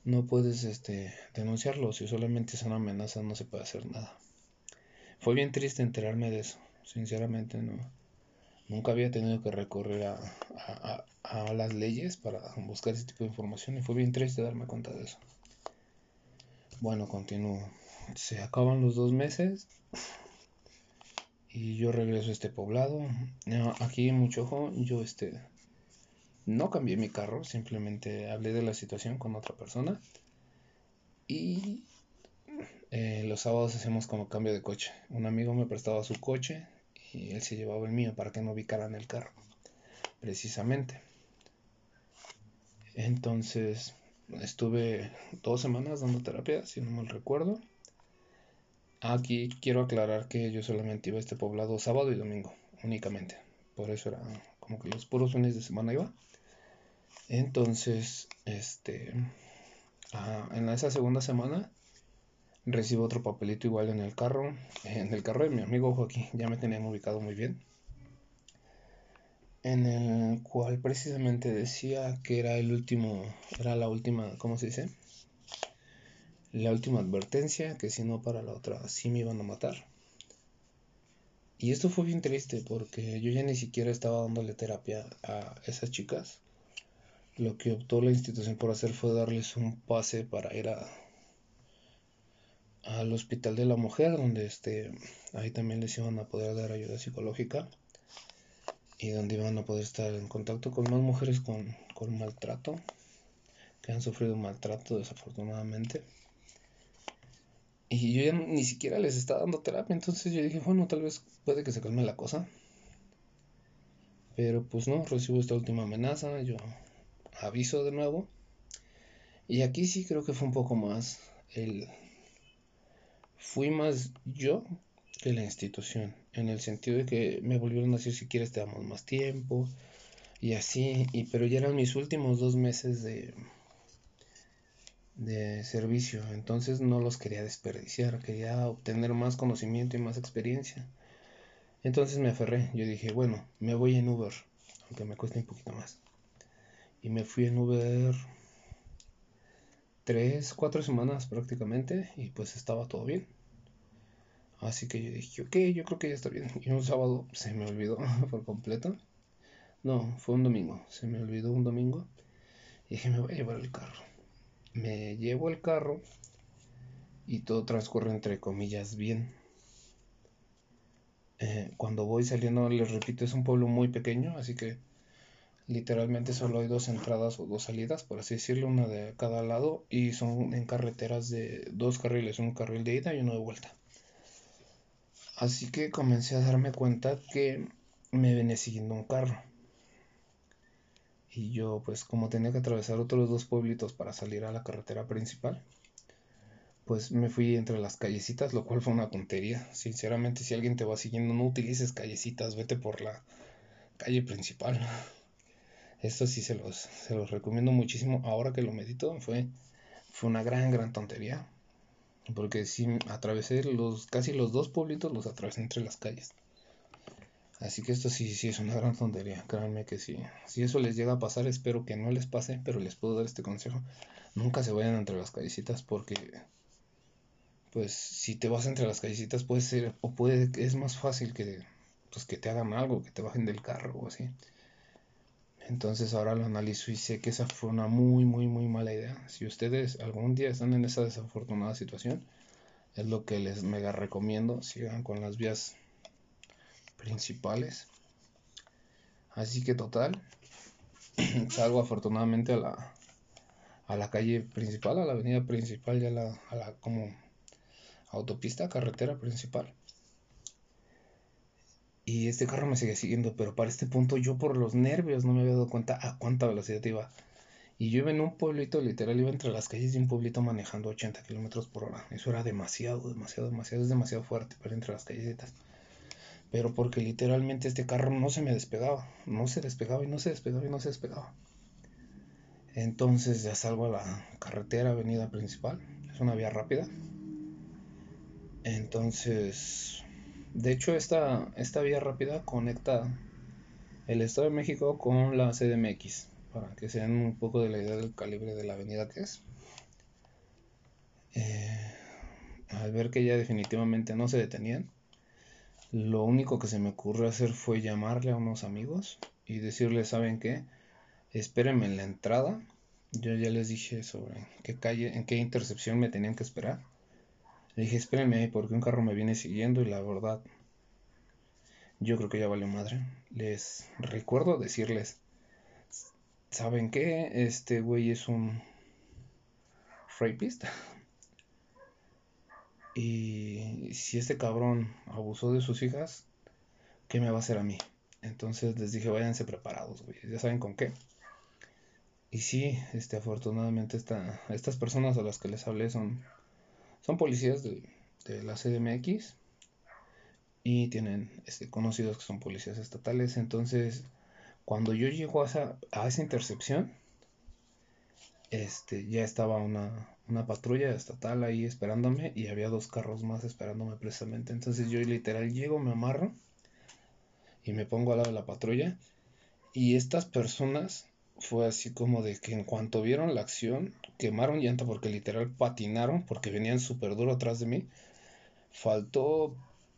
no puedes este denunciarlo si solamente es una amenaza no se puede hacer nada fue bien triste enterarme de eso, sinceramente no. Nunca había tenido que recurrir a, a, a, las leyes para buscar ese tipo de información y fue bien triste darme cuenta de eso. Bueno, continúo. Se acaban los dos meses y yo regreso a este poblado. Aquí en Muchojo yo este no cambié mi carro, simplemente hablé de la situación con otra persona y eh, los sábados hacemos como cambio de coche. Un amigo me prestaba su coche y él se llevaba el mío para que no ubicaran el carro, precisamente. Entonces estuve dos semanas dando terapia, si no mal recuerdo. Aquí quiero aclarar que yo solamente iba a este poblado sábado y domingo, únicamente. Por eso era como que los puros fines de semana iba. Entonces, este, ah, en esa segunda semana recibo otro papelito igual en el carro, en el carro de mi amigo Joaquín, ya me tenían ubicado muy bien, en el cual precisamente decía que era el último, era la última, ¿cómo se dice? La última advertencia, que si no para la otra sí me iban a matar. Y esto fue bien triste porque yo ya ni siquiera estaba dándole terapia a esas chicas. Lo que optó la institución por hacer fue darles un pase para ir a, al hospital de la mujer, donde este, ahí también les iban a poder dar ayuda psicológica y donde iban a poder estar en contacto con más mujeres con, con maltrato, que han sufrido maltrato desafortunadamente. Y yo ya ni siquiera les estaba dando terapia, entonces yo dije, bueno, tal vez puede que se calme la cosa. Pero pues no, recibo esta última amenaza, yo aviso de nuevo. Y aquí sí creo que fue un poco más el... Fui más yo que la institución, en el sentido de que me volvieron a decir si quieres te damos más tiempo y así, y pero ya eran mis últimos dos meses de, de servicio, entonces no los quería desperdiciar, quería obtener más conocimiento y más experiencia. Entonces me aferré, yo dije, bueno, me voy en Uber, aunque me cueste un poquito más. Y me fui en Uber tres, cuatro semanas prácticamente y pues estaba todo bien. Así que yo dije, ok, yo creo que ya está bien. Y un sábado se me olvidó por completo. No, fue un domingo. Se me olvidó un domingo. Y dije, me voy a llevar el carro. Me llevo el carro y todo transcurre entre comillas bien. Eh, cuando voy saliendo, les repito, es un pueblo muy pequeño, así que Literalmente solo hay dos entradas o dos salidas, por así decirlo, una de cada lado y son en carreteras de dos carriles, un carril de ida y uno de vuelta. Así que comencé a darme cuenta que me venía siguiendo un carro. Y yo, pues como tenía que atravesar otros dos pueblitos para salir a la carretera principal, pues me fui entre las callecitas, lo cual fue una tontería. Sinceramente, si alguien te va siguiendo, no utilices callecitas, vete por la calle principal. Esto sí se los, se los recomiendo muchísimo. Ahora que lo medito, fue, fue una gran, gran tontería. Porque sí, atravesé los, casi los dos pueblitos, los atravesé entre las calles. Así que esto sí, sí es una gran tontería. Créanme que sí. Si eso les llega a pasar, espero que no les pase, pero les puedo dar este consejo. Nunca se vayan entre las callecitas porque pues si te vas entre las callecitas puede ser o puede es más fácil que pues que te hagan algo, que te bajen del carro o así. Entonces ahora lo analizo y sé que esa fue una muy, muy, muy mala idea. Si ustedes algún día están en esa desafortunada situación, es lo que les mega recomiendo. Sigan con las vías principales. Así que total, salgo afortunadamente a la, a la calle principal, a la avenida principal, ya la, a la como autopista, carretera principal. Y este carro me seguía siguiendo, pero para este punto yo por los nervios no me había dado cuenta a cuánta velocidad iba. Y yo iba en un pueblito, literal, iba entre las calles de un pueblito manejando 80 kilómetros por hora. Eso era demasiado, demasiado, demasiado, es demasiado fuerte para entre las callecitas. Pero porque literalmente este carro no se me despegaba, no se despegaba y no se despegaba y no se despegaba. Entonces ya salgo a la carretera, avenida principal, es una vía rápida. Entonces de hecho, esta, esta vía rápida conecta el Estado de México con la CDMX, para que se den un poco de la idea del calibre de la avenida que es. Eh, al ver que ya definitivamente no se detenían, Lo único que se me ocurrió hacer fue llamarle a unos amigos y decirles, ¿saben qué? Espérenme en la entrada. Yo ya les dije sobre qué calle, en qué intercepción me tenían que esperar. Le dije, espérenme ahí porque un carro me viene siguiendo y la verdad, yo creo que ya valió madre. Les recuerdo decirles, ¿saben qué? Este güey es un rapist. Y si este cabrón abusó de sus hijas, ¿qué me va a hacer a mí? Entonces les dije, váyanse preparados, güey. Ya saben con qué. Y sí, este, afortunadamente esta, estas personas a las que les hablé son, son policías de, de la CDMX y tienen este, conocidos que son policías estatales. Entonces, cuando yo llego a esa, a esa intercepción, este, ya estaba una, una patrulla estatal ahí esperándome y había dos carros más esperándome precisamente. Entonces yo literal llego, me amarro y me pongo al lado de la patrulla. Y estas personas fue así como de que en cuanto vieron la acción, quemaron llanta porque literal patinaron porque venían súper duro atrás de mí. Faltó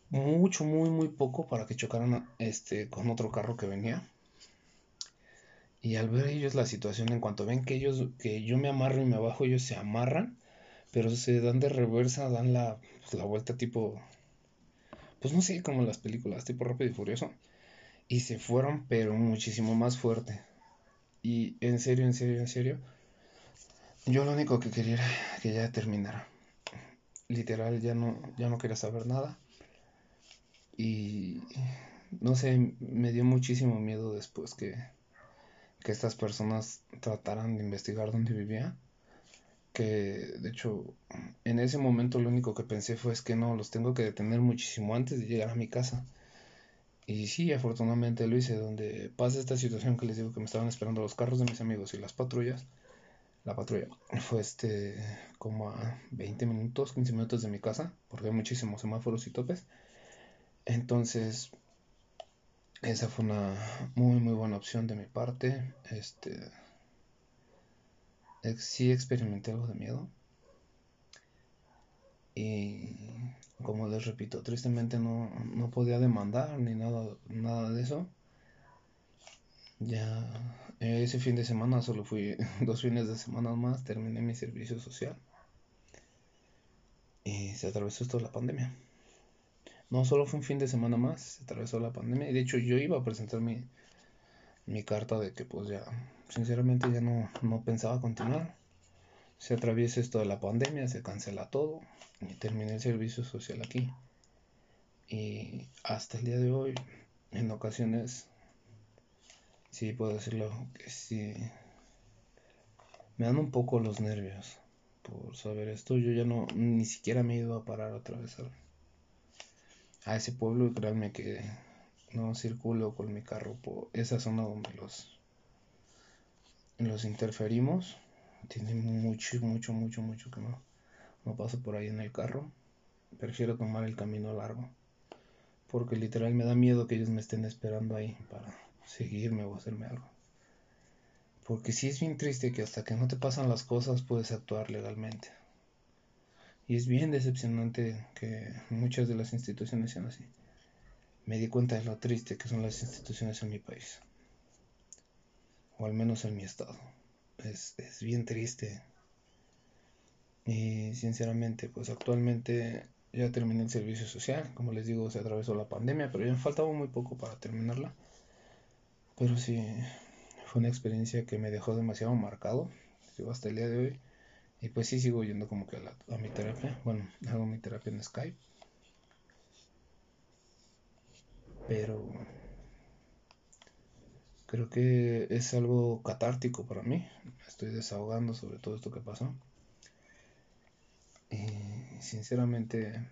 mucho, muy, muy poco para que chocaran este, con otro carro que venía. Y al ver ellos la situación, en cuanto ven que ellos, que yo me amarro y me bajo, ellos se amarran, pero se dan de reversa, dan la, pues, la vuelta tipo, pues no sé, como las películas, tipo rápido y furioso. Y se fueron, pero muchísimo más fuerte. Y en serio, en serio, en serio, yo lo único que quería era que ya terminara. Literal, ya no, ya no quería saber nada. Y no sé, me dio muchísimo miedo después que que estas personas trataran de investigar dónde vivía. Que de hecho en ese momento lo único que pensé fue es que no, los tengo que detener muchísimo antes de llegar a mi casa. Y sí, afortunadamente lo hice, donde pasa esta situación que les digo que me estaban esperando los carros de mis amigos y las patrullas. La patrulla fue este como a 20 minutos, 15 minutos de mi casa, porque hay muchísimos semáforos y topes. Entonces, esa fue una muy muy buena opción de mi parte. Este sí experimenté algo de miedo. Y como les repito, tristemente no, no podía demandar ni nada, nada de eso. Ya ese fin de semana solo fui dos fines de semana más, terminé mi servicio social. Y se atravesó esto la pandemia. No solo fue un fin de semana más, se atravesó la pandemia. Y de hecho yo iba a presentar mi, mi carta de que pues ya, sinceramente ya no, no pensaba continuar. Se atraviesa esto de la pandemia, se cancela todo y terminé el servicio social aquí. Y hasta el día de hoy, en ocasiones, sí puedo decirlo, que sí, me dan un poco los nervios por saber esto. Yo ya no, ni siquiera me he ido a parar otra vez a ese pueblo y créanme que no circulo con mi carro por esa zona donde los los interferimos. Tiene mucho mucho mucho mucho que no no paso por ahí en el carro. Prefiero tomar el camino largo porque literal me da miedo que ellos me estén esperando ahí para seguirme o hacerme algo. Porque sí es bien triste que hasta que no te pasan las cosas puedes actuar legalmente y es bien decepcionante que muchas de las instituciones sean así. Me di cuenta de lo triste que son las instituciones en mi país. O al menos en mi estado. Es, es bien triste. Y sinceramente, pues actualmente ya terminé el servicio social. Como les digo, se atravesó la pandemia, pero ya me faltaba muy poco para terminarla. Pero sí, fue una experiencia que me dejó demasiado marcado. hasta el día de hoy y pues sí, sigo yendo como que a, mi terapia. Bueno, hago mi terapia en Skype. Pero creo que es algo catártico para mí. estoy desahogando sobre todo esto que pasó. Y sinceramente,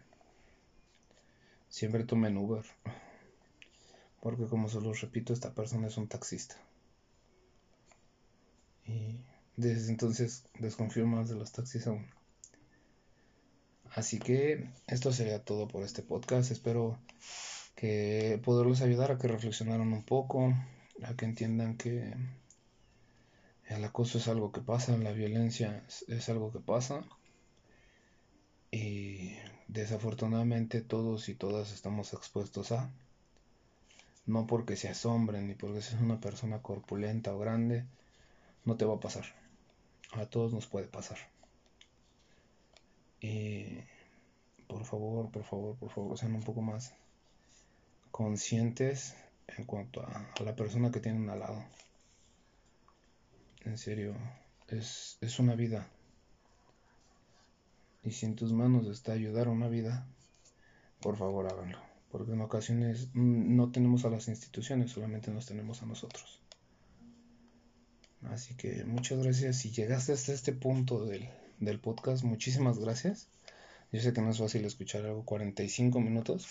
siempre tomé en Uber. Porque como se lo repito, esta persona es un taxista. Y desde entonces desconfío más de los taxis aún. Así que esto sería todo por este podcast. Espero que poderlos ayudar a que reflexionaran un poco, a que entiendan que el acoso es algo que pasa, la violencia es algo que pasa. Y de desafortunadamente todos y todas estamos expuestos a. No porque seas hombre ni porque seas una persona corpulenta o grande, no te va a pasar. A todos nos puede pasar. Y por favor, por favor, por favor, sean un poco más conscientes en cuanto a, la persona que tienen al lado. En serio, es, es una vida. Y si en tus manos está ayudar a una vida, por favor háganlo. Porque en ocasiones no tenemos a las instituciones, solamente nos tenemos a nosotros. Así que muchas gracias. Si llegaste hasta este punto del, del podcast, muchísimas gracias. Yo sé que no es fácil escuchar algo 45 minutos.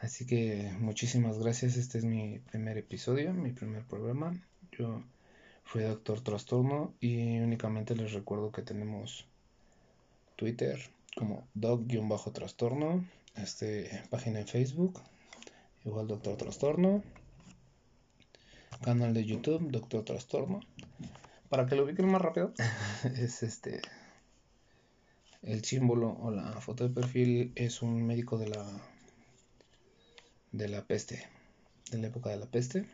Así que muchísimas gracias. Este es mi primer episodio, mi primer programa. Yo fui Doctor Trastorno y únicamente les recuerdo que tenemos Twitter como doc-trastorno, este, página en Facebook, igual Doctor Trastorno, canal de YouTube Doctor Trastorno. Para que lo ubiquen más rápido, es este el símbolo o la foto de perfil es un médico de la de la peste, de la época de la peste.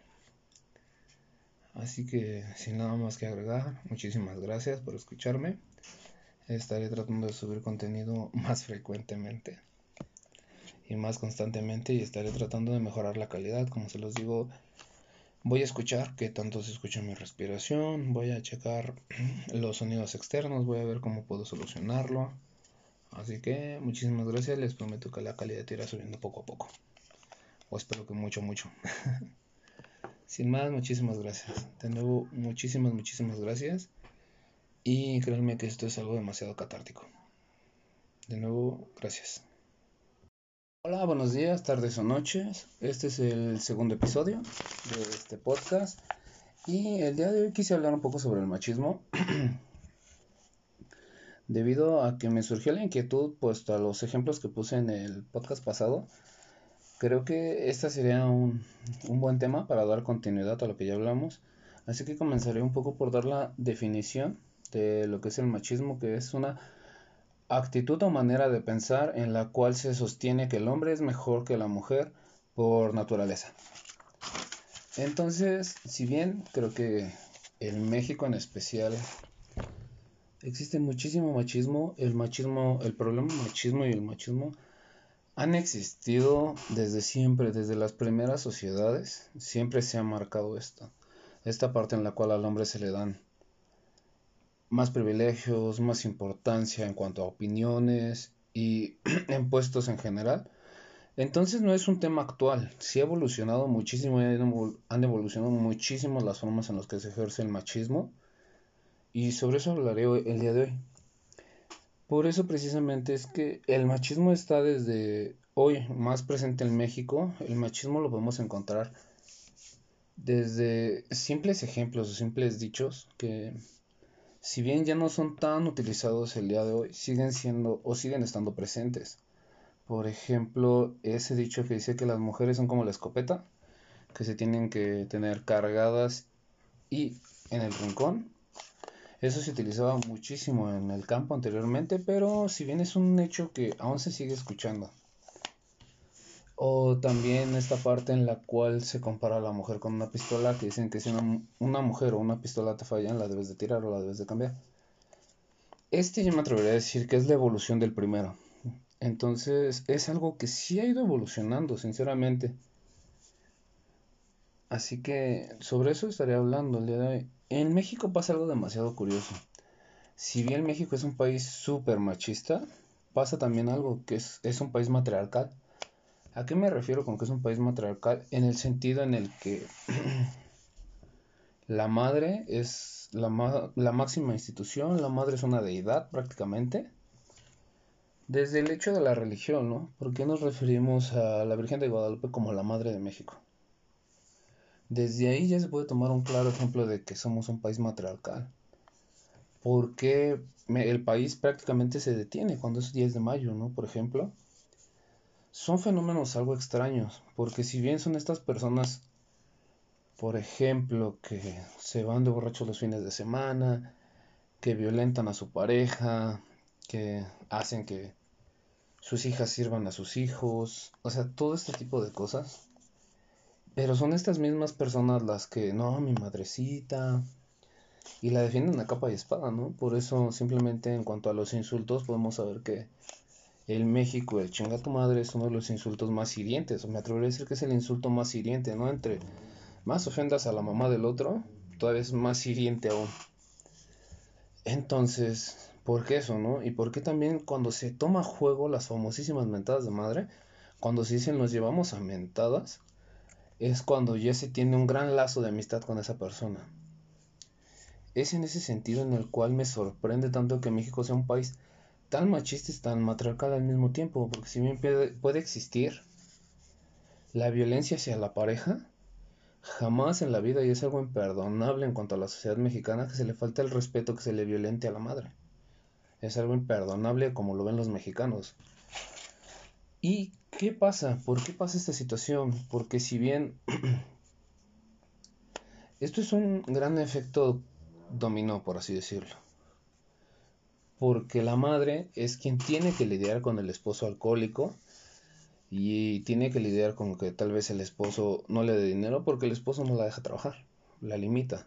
Así que sin nada más que agregar, muchísimas gracias por escucharme. Estaré tratando de subir contenido más frecuentemente y más constantemente y estaré tratando de mejorar la calidad. Como se los digo, voy a escuchar que tanto se escucha mi respiración, voy a checar los sonidos externos, voy a ver cómo puedo solucionarlo. Así que muchísimas gracias, les prometo que la calidad irá subiendo poco a poco. O espero que mucho, mucho. Sin más, muchísimas gracias. De nuevo, muchísimas, muchísimas gracias. Y créanme que esto es algo demasiado catártico. De nuevo, gracias. Hola, buenos días, tardes o noches. Este es el segundo episodio de este podcast. Y el día de hoy quise hablar un poco sobre el machismo. Debido a que me surgió la inquietud, puesto a los ejemplos que puse en el podcast pasado, creo que este sería un, un buen tema para dar continuidad a lo que ya hablamos. Así que comenzaré un poco por dar la definición de lo que es el machismo, que es una actitud o manera de pensar en la cual se sostiene que el hombre es mejor que la mujer por naturaleza. Entonces, si bien creo que en México en especial existe muchísimo machismo, el machismo, el problema machismo y el machismo han existido desde siempre, desde las primeras sociedades, siempre se ha marcado esto, esta parte en la cual al hombre se le dan más privilegios, más importancia en cuanto a opiniones y en puestos en general. Entonces no es un tema actual, sí ha evolucionado muchísimo, han evolucionado muchísimo las formas en las que se ejerce el machismo y sobre eso hablaré el día de hoy. Por eso precisamente es que el machismo está desde hoy más presente en México, el machismo lo podemos encontrar desde simples ejemplos o simples dichos que si bien ya no son tan utilizados el día de hoy, siguen siendo o siguen estando presentes. Por ejemplo, ese dicho que dice que las mujeres son como la escopeta, que se tienen que tener cargadas y en el rincón. Eso se utilizaba muchísimo en el campo anteriormente, pero si bien es un hecho que aún se sigue escuchando. O también esta parte en la cual se compara a la mujer con una pistola, que dicen que si una, mujer o una pistola te fallan, la debes de tirar o la debes de cambiar. Este yo me atrevería a decir que es la evolución del primero. Entonces es algo que sí ha ido evolucionando, sinceramente. Así que sobre eso estaré hablando el día de hoy. En México pasa algo demasiado curioso. Si bien México es un país súper machista, pasa también algo que es, es un país matriarcal. ¿A qué me refiero con que es un país matriarcal? En el sentido en el que la madre es la, la máxima institución, la madre es una deidad prácticamente. Desde el hecho de la religión, ¿no? ¿Por qué nos referimos a la Virgen de Guadalupe como la Madre de México? Desde ahí ya se puede tomar un claro ejemplo de que somos un país matriarcal. Porque el país prácticamente se detiene cuando es 10 de mayo, ¿no? Por ejemplo son fenómenos algo extraños, porque si bien son estas personas, por ejemplo, que se van de borrachos los fines de semana, que violentan a su pareja, que hacen que sus hijas sirvan a sus hijos, o sea, todo este tipo de cosas. Pero son estas mismas personas las que, no, mi madrecita, y la defienden a capa y espada, ¿no? Por eso simplemente en cuanto a los insultos podemos saber que el México, el chinga tu madre, es uno de los insultos más hirientes, o me atrevería a decir que es el insulto más hiriente, ¿no? Entre más ofendas a la mamá del otro, todavía es más hiriente aún. Entonces, ¿por qué eso, no? Y por qué también cuando se toma juego las famosísimas mentadas de madre, cuando se dicen nos llevamos a mentadas, es cuando ya se tiene un gran lazo de amistad con esa persona. Es en ese sentido en el cual me sorprende tanto que México sea un país tan machista y tan matriarcal al mismo tiempo, porque si bien puede existir la violencia hacia la pareja, Jamás en la vida, y es algo imperdonable en cuanto a la sociedad mexicana, que se le falte el respeto que se le violente a la madre. Es algo imperdonable como lo ven los mexicanos. ¿Y qué pasa? ¿Por qué pasa esta situación? Porque si bien esto es un gran efecto dominó, por así decirlo. Porque la madre es quien tiene que lidiar con el esposo alcohólico y tiene que lidiar con que tal vez el esposo no le dé dinero porque el esposo no la deja trabajar, la limita.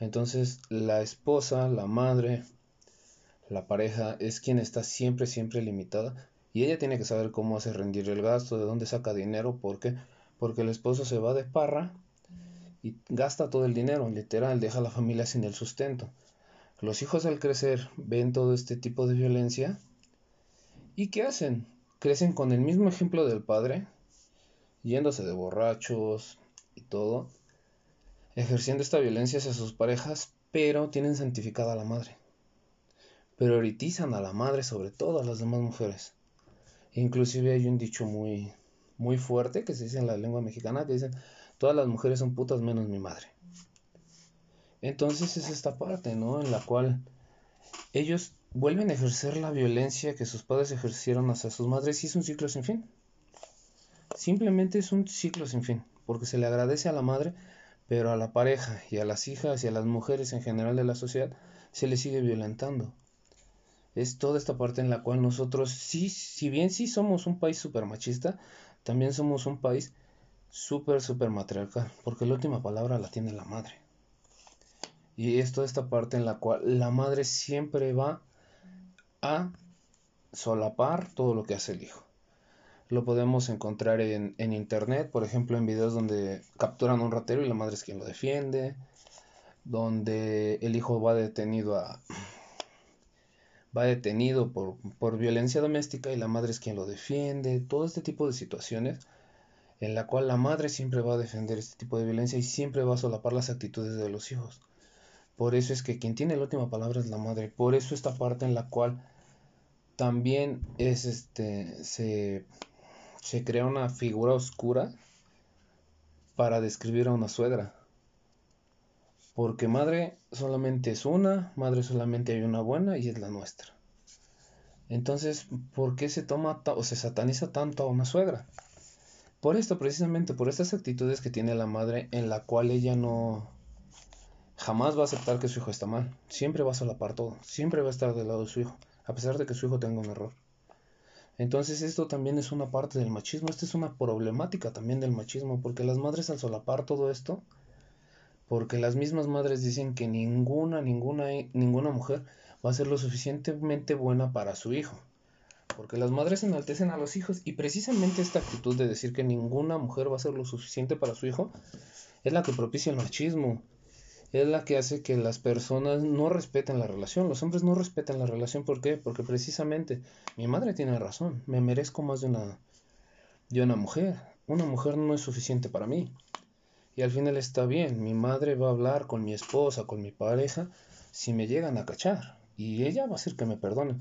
Entonces la esposa, la madre, la pareja es quien está siempre, siempre limitada y ella tiene que saber cómo hacer rendir el gasto, de dónde saca dinero, ¿por qué? Porque el esposo se va de parra y gasta todo el dinero, literal, deja a la familia sin el sustento. Los hijos al crecer ven todo este tipo de violencia y ¿qué hacen? crecen con el mismo ejemplo del padre, yéndose de borrachos y todo, ejerciendo esta violencia hacia sus parejas, pero tienen santificada a la madre. Prioritizan a la madre sobre todas las demás mujeres. Inclusive hay un dicho muy, muy fuerte que se dice en la lengua mexicana que dicen, todas las mujeres son putas menos mi madre. Entonces es esta parte, ¿no? En la cual ellos vuelven a ejercer la violencia que sus padres ejercieron hacia sus madres y es un ciclo sin fin. Simplemente es un ciclo sin fin, porque se le agradece a la madre, pero a la pareja y a las hijas y a las mujeres en general de la sociedad se le sigue violentando. Es toda esta parte en la cual nosotros, sí, si bien sí somos un país súper machista, también somos un país súper, súper matriarcal, porque la última palabra la tiene la madre. Y es toda esta parte en la cual la madre siempre va a solapar todo lo que hace el hijo. Lo podemos encontrar en, internet, por ejemplo, en videos donde capturan a un ratero y la madre es quien lo defiende, donde el hijo va detenido a va detenido por, por violencia doméstica y la madre es quien lo defiende, todo este tipo de situaciones en la cual la madre siempre va a defender este tipo de violencia y siempre va a solapar las actitudes de los hijos. Por eso es que quien tiene la última palabra es la madre. Por eso esta parte en la cual también es este se, se crea una figura oscura para describir a una suegra. Porque madre solamente es una, madre solamente hay una buena y es la nuestra. Entonces, ¿por qué se toma o se sataniza tanto a una suegra? Por esto, precisamente, por estas actitudes que tiene la madre en la cual ella no, jamás va a aceptar que su hijo está mal. Siempre va a solapar todo. Siempre va a estar del lado de su hijo, a pesar de que su hijo tenga un error. Entonces esto también es una parte del machismo. Esta es una problemática también del machismo, porque las madres al solapar todo esto, porque las mismas madres dicen que ninguna, ninguna, ninguna mujer va a ser lo suficientemente buena para su hijo. Porque las madres enaltecen a los hijos y precisamente esta actitud de decir que ninguna mujer va a ser lo suficiente para su hijo es la que propicia el machismo es la que hace que las personas no respeten la relación. Los hombres no respetan la relación. ¿Por qué? Porque precisamente mi madre tiene razón. Me merezco más de una, de una mujer. Una mujer no es suficiente para mí. Y al final está bien. Mi madre va a hablar con mi esposa, con mi pareja, si me llegan a cachar. Y ella va a hacer que me perdonen.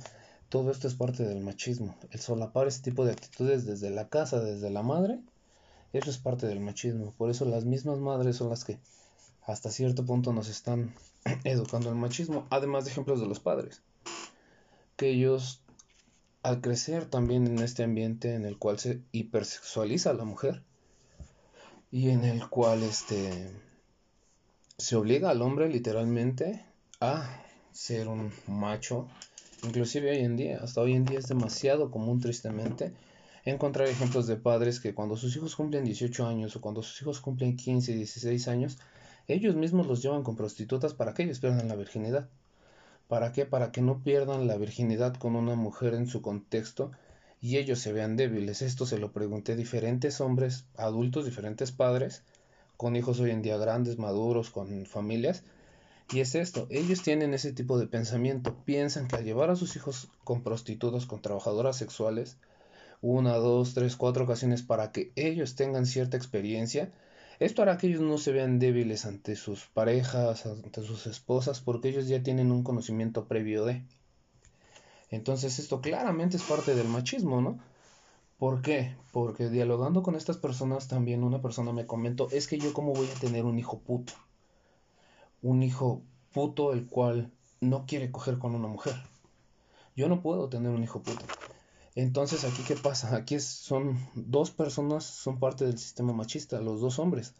Todo esto es parte del machismo. El solapar este tipo de actitudes desde la casa, desde la madre, eso es parte del machismo. Por eso las mismas madres son las que hasta cierto punto nos están educando al machismo, además de ejemplos de los padres, que ellos al crecer también en este ambiente en el cual se hipersexualiza a la mujer y en el cual este se obliga al hombre literalmente a ser un macho Inclusive hoy en día, hasta hoy en día es demasiado común tristemente encontrar ejemplos de padres que cuando sus hijos cumplen 18 años o cuando sus hijos cumplen 15, 16 años, ellos mismos los llevan con prostitutas para que ellos pierdan la virginidad. ¿Para qué? Para que no pierdan la virginidad con una mujer en su contexto y ellos se vean débiles. Esto se lo pregunté a diferentes hombres, adultos, diferentes padres, con hijos hoy en día grandes, maduros, con familias, y es esto, ellos tienen ese tipo de pensamiento, piensan que al llevar a sus hijos con prostitutas, con trabajadoras sexuales, una, dos, tres, cuatro ocasiones para que ellos tengan cierta experiencia, esto hará que ellos no se vean débiles ante sus parejas, ante sus esposas, porque ellos ya tienen un conocimiento previo de. Entonces esto claramente es parte del machismo, ¿no? ¿Por qué? Porque dialogando con estas personas también una persona me comentó, es que yo cómo voy a tener un hijo puto un hijo puto el cual no quiere coger con una mujer. Yo no puedo tener un hijo puto. Entonces, aquí qué pasa? Aquí son dos personas, son parte del sistema machista, los dos hombres.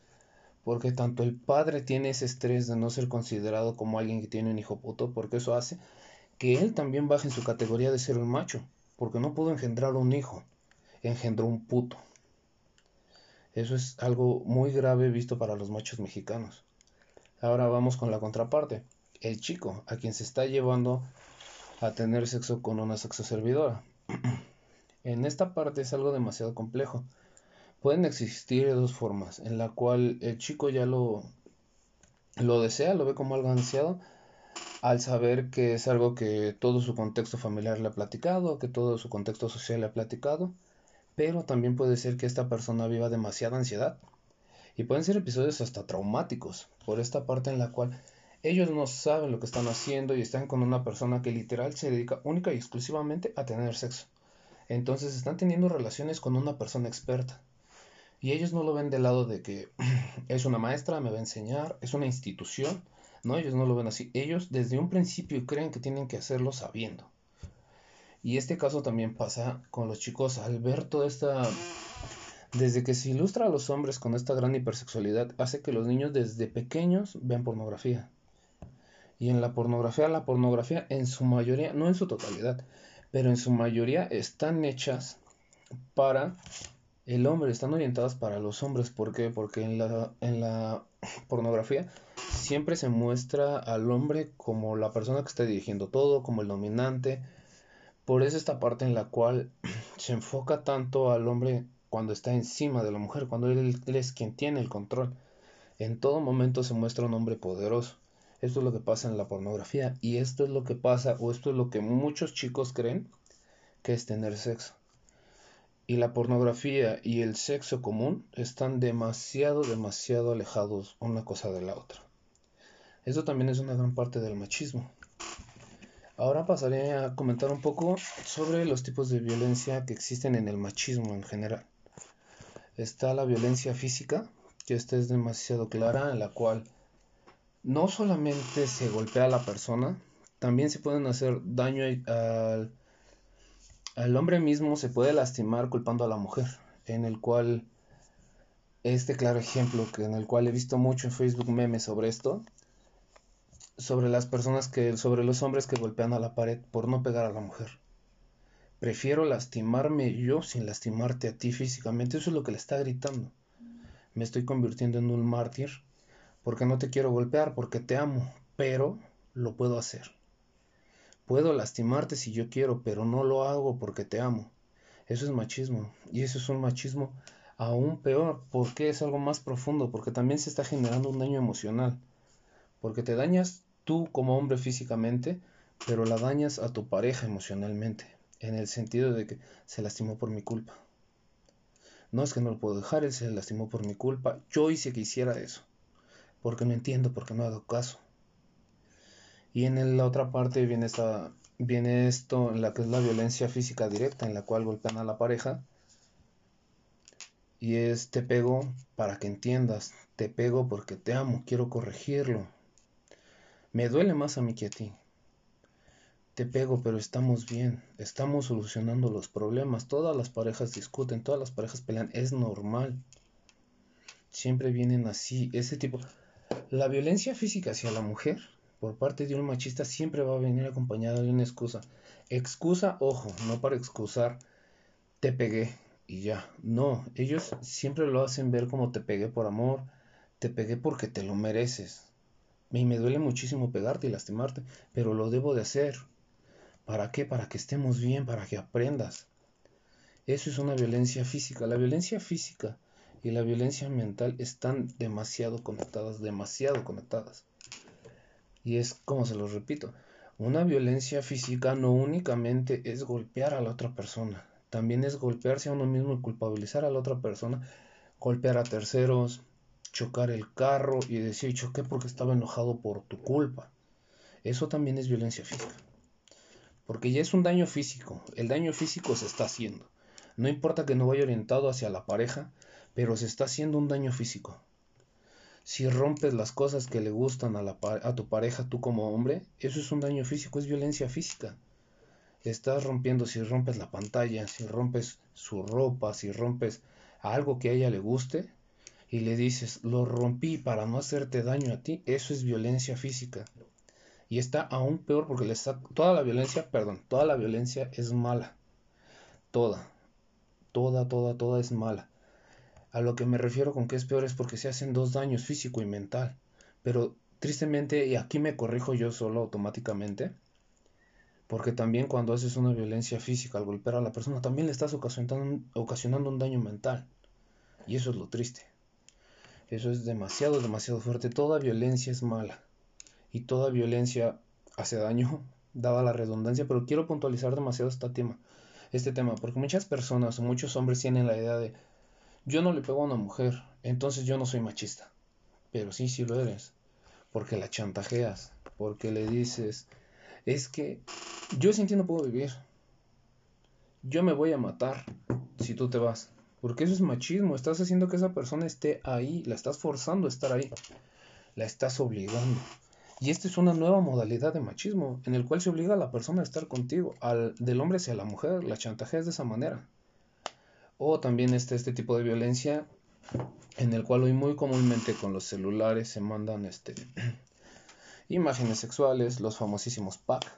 Porque tanto el padre tiene ese estrés de no ser considerado como alguien que tiene un hijo puto, porque eso hace que él también baje en su categoría de ser un macho, porque no pudo engendrar un hijo, engendró un puto. Eso es algo muy grave visto para los machos mexicanos. Ahora vamos con la contraparte. El chico, a quien se está llevando a tener sexo con una sexo servidora. En esta parte es algo demasiado complejo. Pueden existir dos formas, en la cual el chico ya lo, lo desea, lo ve como algo ansiado, al saber que es algo que todo su contexto familiar le ha platicado, que todo su contexto social le ha platicado, pero también puede ser que esta persona viva demasiada ansiedad y pueden ser episodios hasta traumáticos, por esta parte en la cual ellos no saben lo que están haciendo y están con una persona que literal se dedica única y exclusivamente a tener sexo. Entonces están teniendo relaciones con una persona experta. Y ellos no lo ven del lado de que es una maestra, me va a enseñar, es una institución. No, ellos no lo ven así. Ellos desde un principio creen que tienen que hacerlo sabiendo. Y este caso también pasa con los chicos al ver toda esta desde que se ilustra a los hombres con esta gran hipersexualidad, hace que los niños desde pequeños vean pornografía. Y en la pornografía, la pornografía en su mayoría, no en su totalidad, pero en su mayoría están hechas para el hombre, están orientadas para los hombres. ¿Por qué? Porque en la, en la pornografía siempre se muestra al hombre como la persona que está dirigiendo todo, como el dominante. Por eso esta parte en la cual se enfoca tanto al hombre cuando está encima de la mujer, cuando él, es quien tiene el control. En todo momento se muestra un hombre poderoso. Esto es lo que pasa en la pornografía y esto es lo que pasa o esto es lo que muchos chicos creen que es tener sexo. Y la pornografía y el sexo común están demasiado, demasiado alejados una cosa de la otra. Eso también es una gran parte del machismo. Ahora pasaré a comentar un poco sobre los tipos de violencia que existen en el machismo en general. Está la violencia física, que esta es demasiado clara, en la cual no solamente se golpea a la persona, también se pueden hacer daño al, al hombre mismo, se puede lastimar culpando a la mujer, en el cual este claro ejemplo que en el cual he visto mucho en Facebook memes sobre esto, sobre las personas que, sobre los hombres que golpean a la pared por no pegar a la mujer. Prefiero lastimarme yo sin lastimarte a ti físicamente. Eso es lo que le está gritando. Me estoy convirtiendo en un mártir porque no te quiero golpear, porque te amo, pero lo puedo hacer. Puedo lastimarte si yo quiero, pero no lo hago porque te amo. Eso es machismo. Y eso es un machismo aún peor, porque es algo más profundo, porque también se está generando un daño emocional. Porque te dañas tú como hombre físicamente, pero la dañas a tu pareja emocionalmente en el sentido de que se lastimó por mi culpa. No es que no lo puedo dejar, él se lastimó por mi culpa. Yo hice que hiciera eso. Porque no entiendo, porque no hago caso. Y en la otra parte viene, esta, viene esto, en la que es la violencia física directa, en la cual golpean a la pareja. Y es te pego para que entiendas, te pego porque te amo, quiero corregirlo. Me duele más a mí que a ti. Te pego, pero estamos bien, estamos solucionando los problemas. Todas las parejas discuten, todas las parejas pelean, es normal. Siempre vienen así, ese tipo. La violencia física hacia la mujer por parte de un machista siempre va a venir acompañada de una excusa. Excusa, ojo, no para excusar, te pegué y ya. No, ellos siempre lo hacen ver como te pegué por amor, te pegué porque te lo mereces. Y me duele muchísimo pegarte y lastimarte, pero lo debo de hacer. ¿Para qué? Para que estemos bien, para que aprendas. Eso es una violencia física. La violencia física y la violencia mental están demasiado conectadas, demasiado conectadas. Y es como se los repito, una violencia física no únicamente es golpear a la otra persona, también es golpearse a uno mismo y culpabilizar a la otra persona, golpear a terceros, chocar el carro y decir choqué porque estaba enojado por tu culpa. Eso también es violencia física. Porque ya es un daño físico. El daño físico se está haciendo. No importa que no vaya orientado hacia la pareja, pero se está haciendo un daño físico. Si rompes las cosas que le gustan a, la, a tu pareja, tú como hombre, eso es un daño físico, es violencia física. Estás rompiendo, si rompes la pantalla, si rompes su ropa, si rompes algo que a ella le guste, y le dices, lo rompí para no hacerte daño a ti, eso es violencia física. Y está aún peor porque le está, toda la violencia, perdón, toda la violencia es mala. Toda, toda, toda, toda es mala. A lo que me refiero con que es peor es porque se hacen dos daños, físico y mental. Pero tristemente, y aquí me corrijo yo solo automáticamente, porque también cuando haces una violencia física al golpear a la persona, también le estás ocasionando, ocasionando un daño mental. Y eso es lo triste. Eso es demasiado, demasiado fuerte. Toda violencia es mala. Y toda violencia hace daño, dada la redundancia, pero quiero puntualizar demasiado este tema. Este tema, porque muchas personas o muchos hombres tienen la idea de yo no le pego a una mujer, entonces yo no soy machista. Pero sí, sí lo eres. Porque la chantajeas, porque le dices, es que yo sin ti no puedo vivir. Yo me voy a matar si tú te vas. Porque eso es machismo. Estás haciendo que esa persona esté ahí. La estás forzando a estar ahí. La estás obligando. Y esta es una nueva modalidad de machismo en el cual se obliga a la persona a estar contigo. Al, del hombre hacia la mujer. La chantajeas de esa manera. O también está este tipo de violencia en el cual hoy muy comúnmente con los celulares se mandan este, imágenes sexuales, los famosísimos pack.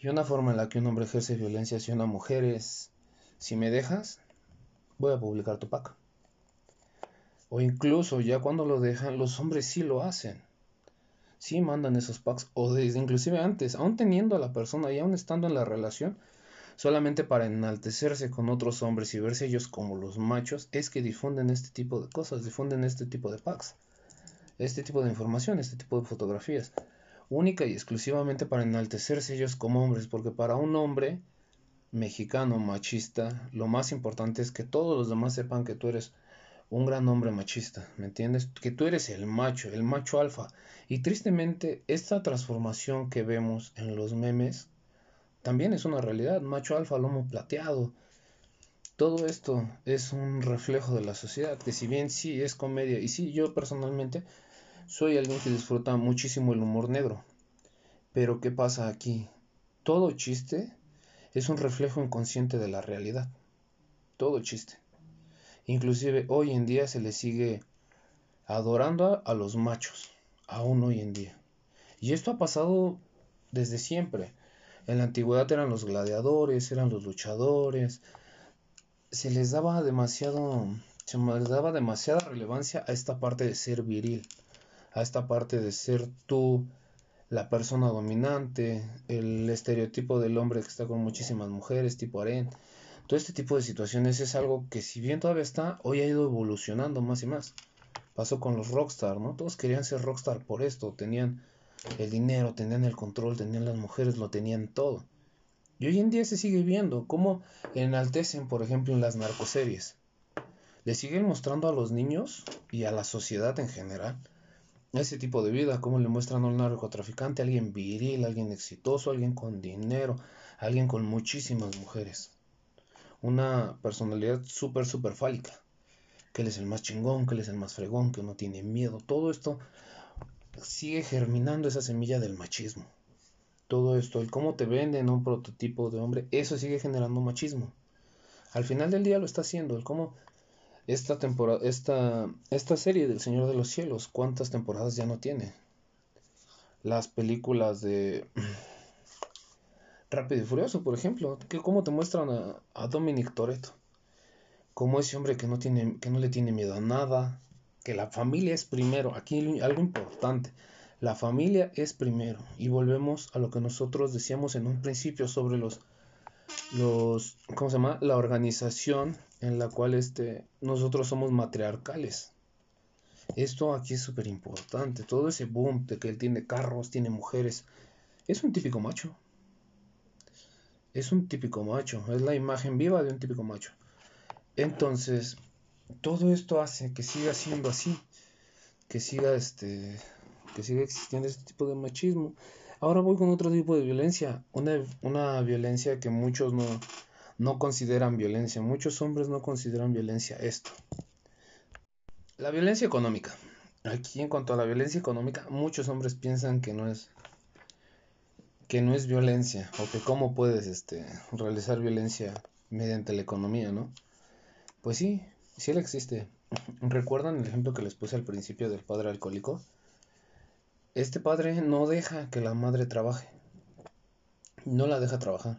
Y una forma en la que un hombre ejerce violencia hacia una mujer es, si me dejas, voy a publicar tu pack. O incluso ya cuando lo dejan, los hombres sí lo hacen. Sí mandan esos packs. O desde inclusive antes, aún teniendo a la persona y aún estando en la relación, solamente para enaltecerse con otros hombres y verse ellos como los machos, es que difunden este tipo de cosas, difunden este tipo de packs, este tipo de información, este tipo de fotografías, única y exclusivamente para enaltecerse ellos como hombres, porque para un hombre mexicano machista, lo más importante es que todos los demás sepan que tú eres un gran hombre machista, ¿me entiendes? Que tú eres el macho, el macho alfa. Y tristemente, esta transformación que vemos en los memes también es una realidad. Macho alfa, lomo plateado. Todo esto es un reflejo de la sociedad, que si bien sí es comedia, y sí, yo personalmente soy alguien que disfruta muchísimo el humor negro. Pero ¿qué pasa aquí? Todo chiste es un reflejo inconsciente de la realidad. Todo chiste. Inclusive hoy en día se le sigue adorando a, los machos, aún hoy en día. Y esto ha pasado desde siempre. En la antigüedad eran los gladiadores, eran los luchadores. Se les daba demasiado, se les daba demasiada relevancia a esta parte de ser viril, a esta parte de ser tú la persona dominante, el estereotipo del hombre que está con muchísimas mujeres, tipo harén. Todo este tipo de situaciones es algo que si bien todavía está, hoy ha ido evolucionando más y más. Pasó con los rockstar, ¿no? Todos querían ser rockstar por esto, tenían el dinero, tenían el control, tenían las mujeres, lo tenían todo. Y hoy en día se sigue viendo cómo enaltecen, por ejemplo, en las narcoseries. Le siguen mostrando a los niños y a la sociedad en general ese tipo de vida, cómo le muestran a un narcotraficante, alguien viril, alguien exitoso, alguien con dinero, alguien con muchísimas mujeres. Una personalidad súper, súper fálica. Que él es el más chingón, que él es el más fregón, que no tiene miedo. Todo esto sigue germinando esa semilla del machismo. Todo esto, el cómo te venden un prototipo de hombre, eso sigue generando machismo. Al final del día lo está haciendo, el cómo esta temporada, esta, esta serie del Señor de los Cielos, ¿cuántas temporadas ya no tiene? las películas de Rápido y Furioso, por ejemplo, que cómo te muestran a, a Dominic Toretto, como ese hombre que no tiene, que no le tiene miedo a nada, que la familia es primero. Aquí algo importante, la familia es primero. Y volvemos a lo que nosotros decíamos en un principio sobre los, los, ¿cómo se llama? La organización en la cual este, nosotros somos matriarcales. Esto aquí es súper importante. Todo ese boom de que él tiene carros, tiene mujeres. Es un típico macho. Es un típico macho. Es la imagen viva de un típico macho. Entonces, todo esto hace que siga siendo así. Que siga este. Que siga existiendo este tipo de machismo. Ahora voy con otro tipo de violencia. Una, una violencia que muchos no, no consideran violencia. Muchos hombres no consideran violencia esto. La violencia económica. Aquí en cuanto a la violencia económica, muchos hombres piensan que no es que no es violencia o que cómo puedes este, realizar violencia mediante la economía, ¿no? Pues sí, sí la existe. ¿Recuerdan el ejemplo que les puse al principio del padre alcohólico? Este padre no deja que la madre trabaje. No la deja trabajar.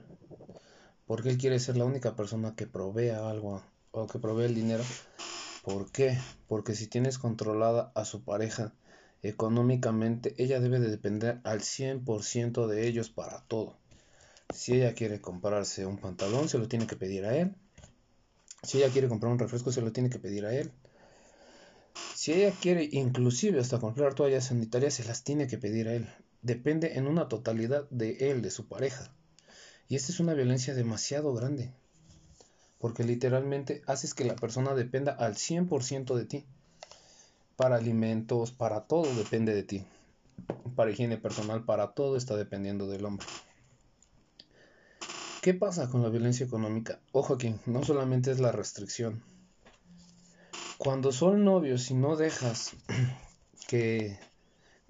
Porque él quiere ser la única persona que provea algo o que provee el dinero ¿Por qué? Porque si tienes controlada a su pareja económicamente, ella debe de depender al 100% de ellos para todo. Si ella quiere comprarse un pantalón, se lo tiene que pedir a él. Si ella quiere comprar un refresco, se lo tiene que pedir a él. Si ella quiere inclusive hasta comprar toallas sanitarias, se las tiene que pedir a él. Depende en una totalidad de él, de su pareja. Y esta es una violencia demasiado grande porque literalmente haces que la persona dependa al 100% de ti. Para alimentos, para todo depende de ti. Para higiene personal, para todo está dependiendo del hombre. ¿Qué pasa con la violencia económica? Ojo aquí, no solamente es la restricción. Cuando son novios y no dejas que,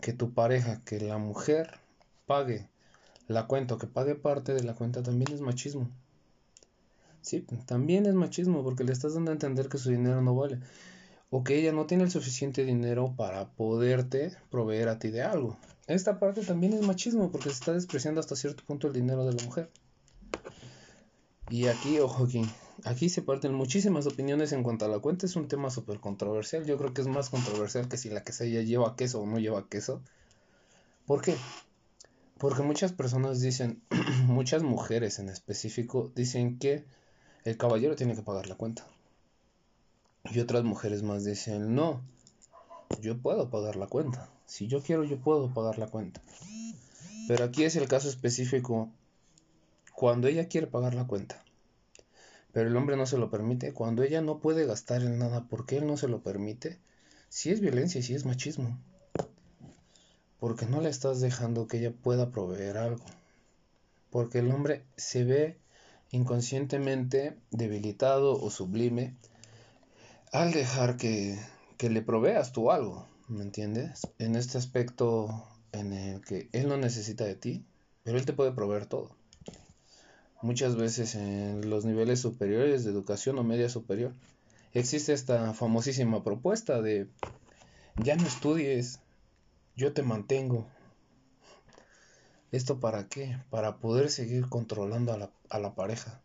que tu pareja, que la mujer pague la cuenta o que pague parte de la cuenta, también es machismo. Sí, también es machismo porque le estás dando a entender que su dinero no vale. O que ella no tiene el suficiente dinero para poderte proveer a ti de algo. Esta parte también es machismo porque se está despreciando hasta cierto punto el dinero de la mujer. Y aquí, ojo aquí, aquí se parten muchísimas opiniones en cuanto a la cuenta. Es un tema súper controversial. Yo creo que es más controversial que si la quesadilla lleva queso o no lleva queso. ¿Por qué? Porque muchas personas dicen, muchas mujeres en específico, dicen que el caballero tiene que pagar la cuenta. Y otras mujeres más dicen, no, yo puedo pagar la cuenta. Si yo quiero, yo puedo pagar la cuenta. Pero aquí es el caso específico cuando ella quiere pagar la cuenta. Pero el hombre no se lo permite. Cuando ella no puede gastar en nada porque él no se lo permite. Si es violencia y si es machismo. Porque no le estás dejando que ella pueda proveer algo. Porque el hombre se ve inconscientemente debilitado o sublime al dejar que, que le proveas tú algo, ¿me entiendes? En este aspecto en el que él no necesita de ti, pero él te puede proveer todo. Muchas veces en los niveles superiores de educación o media superior existe esta famosísima propuesta de ya no estudies, yo te mantengo, ¿Esto para qué? Para poder seguir controlando a la, a la pareja.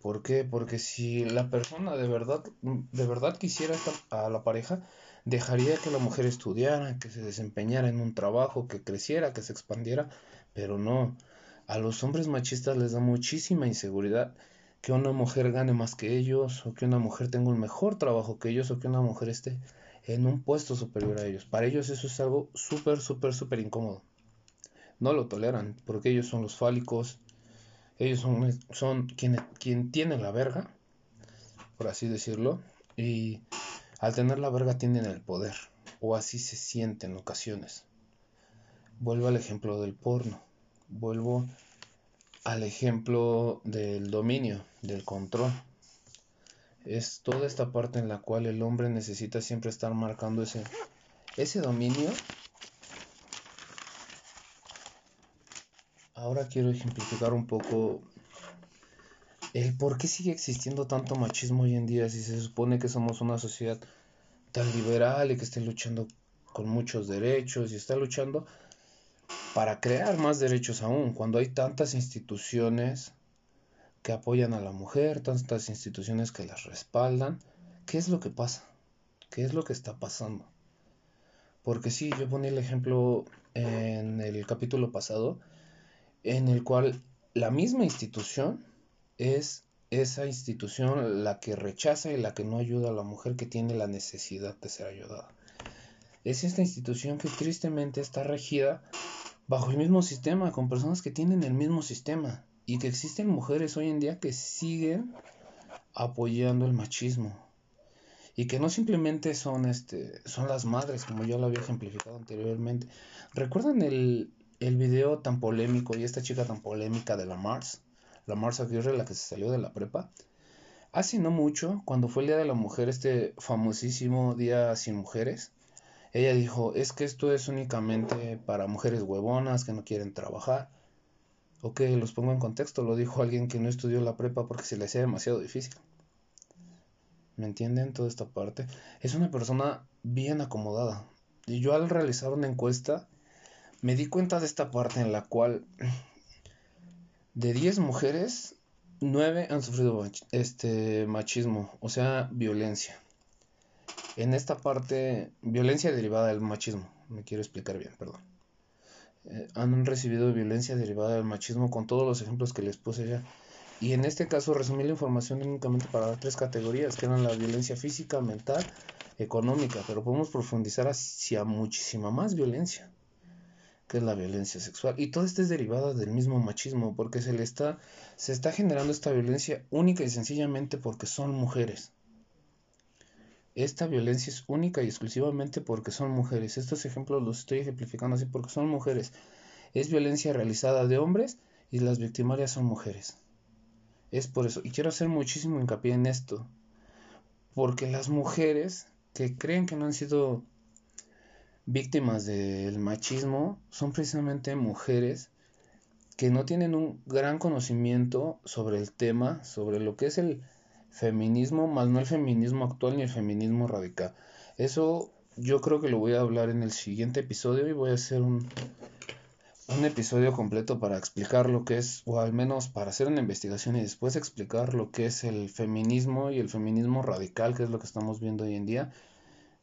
¿Por qué? Porque si la persona de verdad, de verdad quisiera estar a la pareja, dejaría que la mujer estudiara, que se desempeñara en un trabajo, que creciera, que se expandiera, pero no. A los hombres machistas les da muchísima inseguridad que una mujer gane más que ellos, o que una mujer tenga un mejor trabajo que ellos, o que una mujer esté en un puesto superior a ellos. Para ellos eso es algo súper, súper, súper incómodo no lo toleran, porque ellos son los fálicos, ellos son, son quien, quien tiene la verga, por así decirlo, y al tener la verga tienen el poder, o así se siente en ocasiones. Vuelvo al ejemplo del porno, vuelvo al ejemplo del dominio, del control. Es toda esta parte en la cual el hombre necesita siempre estar marcando ese, ese dominio Ahora quiero ejemplificar un poco el por qué sigue existiendo tanto machismo hoy en día si se supone que somos una sociedad tan liberal y que esté luchando con muchos derechos y está luchando para crear más derechos aún, cuando hay tantas instituciones que apoyan a la mujer, tantas instituciones que las respaldan, ¿qué es lo que pasa? ¿Qué es lo que está pasando? Porque sí, yo ponía el ejemplo en el capítulo pasado, en el cual la misma institución es esa institución la que rechaza y la que no ayuda a la mujer que tiene la necesidad de ser ayudada. Es esta institución que tristemente está regida bajo el mismo sistema, con personas que tienen el mismo sistema y que existen mujeres hoy en día que siguen apoyando el machismo. Y que no simplemente son este son las madres como yo lo había ejemplificado anteriormente. Recuerdan el, el video tan polémico y esta chica tan polémica de la Mars la Mars Aguirre la que se salió de la prepa. Hace no mucho cuando fue el día de la mujer este famosísimo día sin mujeres ella dijo es que esto es únicamente para mujeres huevonas que no quieren trabajar Ok, los pongo en contexto, lo dijo alguien que no estudió la prepa porque se le hacía demasiado difícil. ¿Me entienden toda esta parte? Es una persona bien acomodada. Y yo al realizar una encuesta me di cuenta de esta parte en la cual de 10 mujeres, 9 han sufrido este machismo, o sea, violencia. En esta parte, violencia derivada del machismo. Me quiero explicar bien, perdón. Eh, han recibido violencia derivada del machismo con todos los ejemplos que les puse ya. Y en este caso resumí la información únicamente para tres categorías, que eran la violencia física, mental, económica, pero podemos profundizar hacia muchísima más violencia, que es la violencia sexual. Y todo esto es derivada del mismo machismo, porque se le está, se está generando esta violencia única y sencillamente porque son mujeres. Esta violencia es única y exclusivamente porque son mujeres. Estos ejemplos los estoy ejemplificando así porque son mujeres. Es violencia realizada de hombres y las victimarias son mujeres. Es por eso. Y quiero hacer muchísimo hincapié en esto. Porque las mujeres que creen que no han sido víctimas del machismo son precisamente mujeres que no tienen un gran conocimiento sobre el tema, sobre lo que es el feminismo, más no el feminismo actual ni el feminismo radical. Eso yo creo que lo voy a hablar en el siguiente episodio y voy a hacer un, un episodio completo para explicar lo que es, o al menos para hacer una investigación y después explicar lo que es el feminismo y el feminismo radical, que es lo que estamos viendo hoy en día,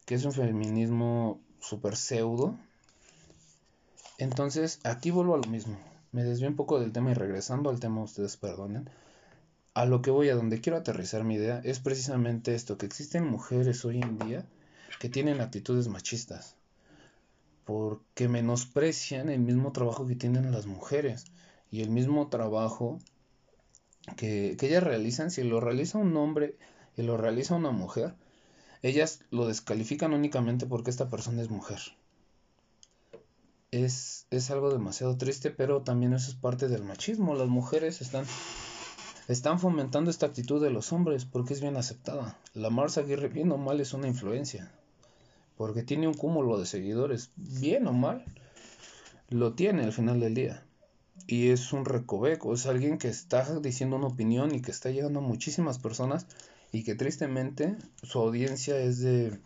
que es un feminismo super pseudo. Entonces, aquí vuelvo a lo mismo. Me desvío un poco del tema y regresando al tema, ustedes perdonen a lo que voy, a donde quiero aterrizar mi idea, es precisamente esto, que existen mujeres hoy en día que tienen actitudes machistas, porque menosprecian el mismo trabajo que tienen las mujeres y el mismo trabajo que, que ellas realizan, si lo realiza un hombre y lo realiza una mujer, ellas lo descalifican únicamente porque esta persona es mujer. Es, es algo demasiado triste, pero también eso es parte del machismo. Las mujeres están están fomentando esta actitud de los hombres porque es bien aceptada. La Mars Aguirre, bien o mal, es una influencia. Porque tiene un cúmulo de seguidores. Bien o mal, lo tiene al final del día. Y es un recoveco, es alguien que está diciendo una opinión y que está llegando a muchísimas personas y que tristemente su audiencia es de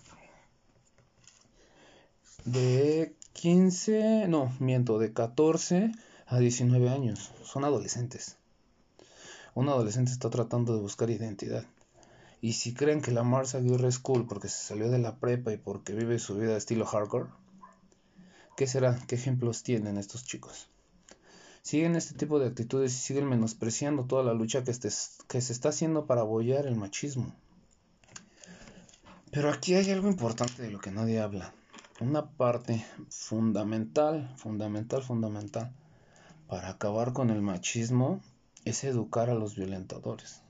de 15, no, miento, de 14 a 19 años. Son adolescentes un adolescente está tratando de buscar identidad. Y si creen que la Mars Aguirre es cool porque se salió de la prepa y porque vive su vida estilo hardcore, ¿qué será? ¿Qué ejemplos tienen estos chicos? Siguen este tipo de actitudes y siguen menospreciando toda la lucha que, que se está haciendo para apoyar el machismo. Pero aquí hay algo importante de lo que nadie habla. Una parte fundamental, fundamental, fundamental para acabar con el machismo es educar a los violentadores,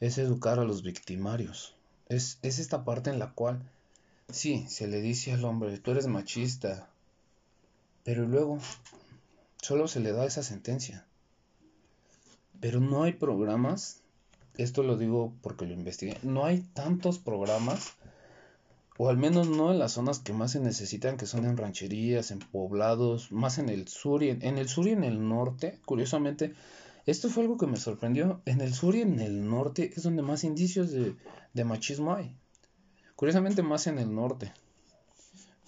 es educar a los victimarios, es, es esta parte en la cual, sí, se le dice al hombre, tú eres machista, pero luego solo se le da esa sentencia. Pero no hay programas, esto lo digo porque lo investigué, no hay tantos programas o al menos no en las zonas que más se necesitan, que son en rancherías, en poblados, más en el sur y en, el sur y en el norte. Curiosamente, esto fue algo que me sorprendió. En el sur y en el norte es donde más indicios de, de machismo hay. Curiosamente más en el norte.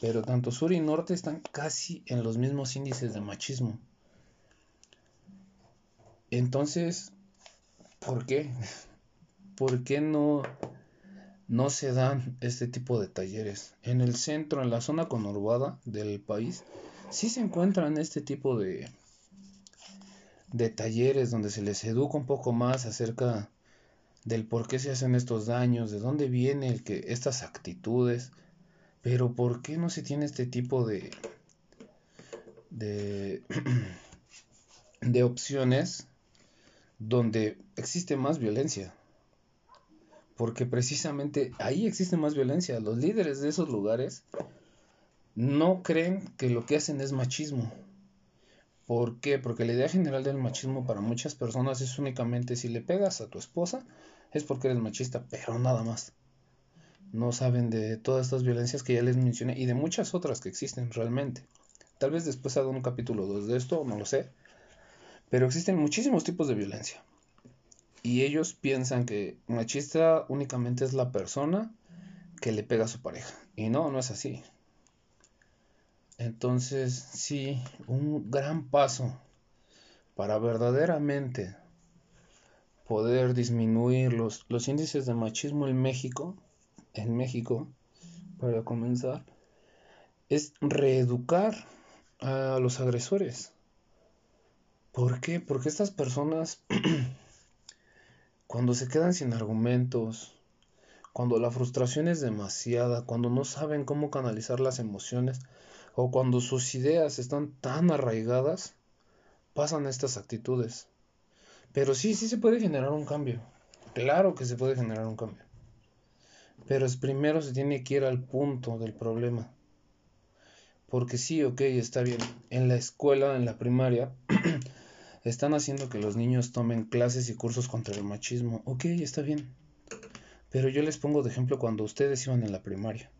pero tanto sur y norte están casi en los mismos índices de machismo. Entonces, ¿por qué? ¿Por qué no, no se dan este tipo de talleres? En el centro, en la zona conurbada del país, sí se encuentran este tipo de, de talleres donde se les educa un poco más acerca del por qué se hacen estos daños, de dónde viene el que estas actitudes, pero por qué no se tiene este tipo de de, de opciones donde existe más violencia. Porque precisamente ahí existe más violencia. Los líderes de esos lugares no creen que lo que hacen es machismo. ¿Por qué? Porque la idea general del machismo para muchas personas es únicamente si le pegas a tu esposa, es porque eres machista, pero nada más. No saben de todas estas violencias que ya les mencioné y de muchas otras que existen realmente. Tal vez después haga un capítulo 2 de esto, no lo sé. Pero existen muchísimos tipos de violencia. Y ellos piensan que machista únicamente es la persona que le pega a su pareja. Y no, no es así. Entonces, sí, un gran paso para verdaderamente poder disminuir los, los índices de machismo en México, en México, para comenzar, es reeducar a los agresores. ¿Por qué? Porque estas personas, cuando se quedan sin argumentos, cuando la frustración es demasiada, cuando no saben cómo canalizar las emociones, o cuando sus ideas están tan arraigadas, pasan estas actitudes. Pero sí, sí se puede generar un cambio. Claro que se puede generar un cambio. Pero es primero se tiene que ir al punto del problema. Porque sí, ok, está bien. En la escuela, en la primaria, están haciendo que los niños tomen clases y cursos contra el machismo. Ok, está bien. Pero yo les pongo de ejemplo cuando ustedes iban en la primaria.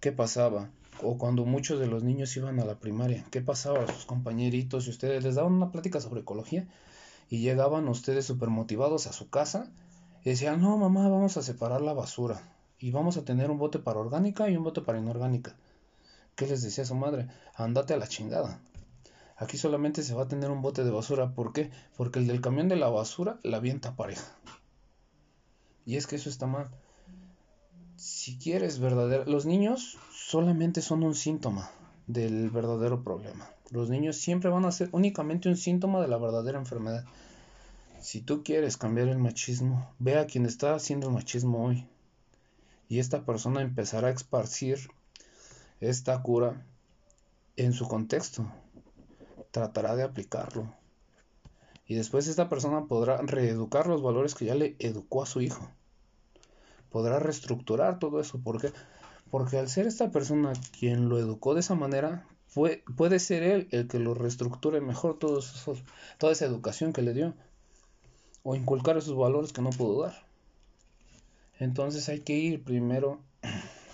¿Qué pasaba? O cuando muchos de los niños iban a la primaria. ¿Qué pasaba a sus compañeritos y ustedes les daban una plática sobre ecología? y llegaban ustedes súper motivados a su casa y decían, no mamá, vamos a separar la basura y vamos a tener un bote para orgánica y un bote para inorgánica. ¿Qué les decía su madre? Andate a la chingada. Aquí solamente se va a tener un bote de basura. ¿Por qué? Porque el del camión de la basura la avienta pareja. Y es que eso está mal. Si quieres verdadero... Los niños solamente son un síntoma del verdadero problema. Los niños siempre van a ser únicamente un síntoma de la verdadera enfermedad. Si tú quieres cambiar el machismo, ve a quien está haciendo el machismo hoy. Y esta persona empezará a esparcir esta cura en su contexto. Tratará de aplicarlo. Y después esta persona podrá reeducar los valores que ya le educó a su hijo. Podrá reestructurar todo eso. ¿Por qué? Porque al ser esta persona quien lo educó de esa manera, puede ser él el que lo reestructure mejor todos toda esa educación que le dio. O inculcar esos valores que no pudo dar. Entonces hay que ir primero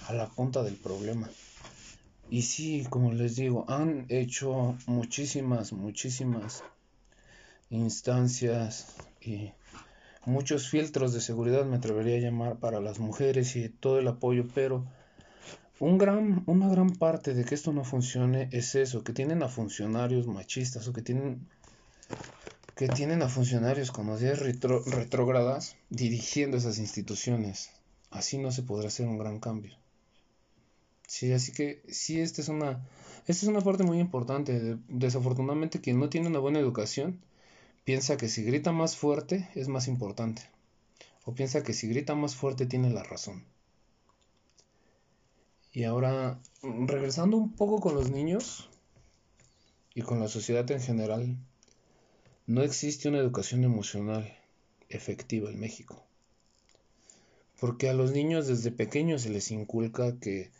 a la punta del problema. Y sí, como les digo, han hecho muchísimas, muchísimas instancias y muchos filtros de seguridad, me atrevería a llamar, para las mujeres y todo el apoyo, pero un gran, una gran parte de que esto no funcione es eso, que tienen a funcionarios machistas o que tienen, que tienen a funcionarios con ideas retrógradas dirigiendo esas instituciones. Así no se podrá hacer un gran cambio. Sí, así que sí, esta es una, esta es una parte muy importante. Desafortunadamente quien no tiene una buena educación piensa que si grita más fuerte es más importante. O piensa que si grita más fuerte tiene la razón. Y ahora, regresando un poco con los niños y con la sociedad en general, no existe una educación emocional efectiva en México. Porque a los niños desde pequeños se les inculca que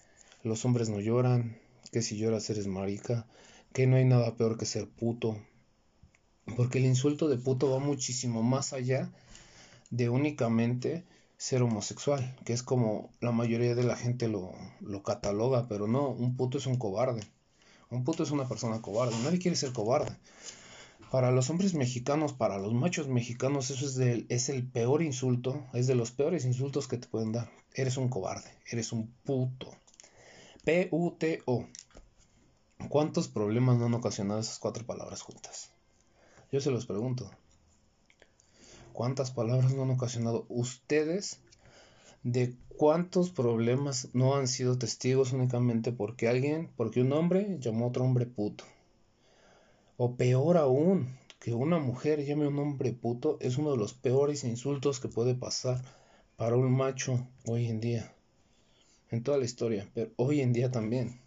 los hombres no lloran, que si lloras eres marica, que no hay nada peor que ser puto. Porque el insulto de puto va muchísimo más allá de únicamente ser homosexual, que es como la mayoría de la gente lo, lo cataloga, pero no, un puto es un cobarde. Un puto es una persona cobarde, nadie quiere ser cobarde. Para los hombres mexicanos, para los machos mexicanos, eso es, es el peor insulto, es de los peores insultos que te pueden dar. Eres un cobarde, eres un puto. P-U-T-O. ¿Cuántos problemas no han ocasionado esas cuatro palabras juntas? Yo se los pregunto. ¿Cuántas palabras no han ocasionado ustedes de cuántos problemas no han sido testigos únicamente porque alguien, porque un hombre llamó a otro hombre puto? O peor aún, que una mujer llame a un hombre puto es uno de los peores insultos que puede pasar para un macho hoy en día. En toda la historia, pero hoy en día también.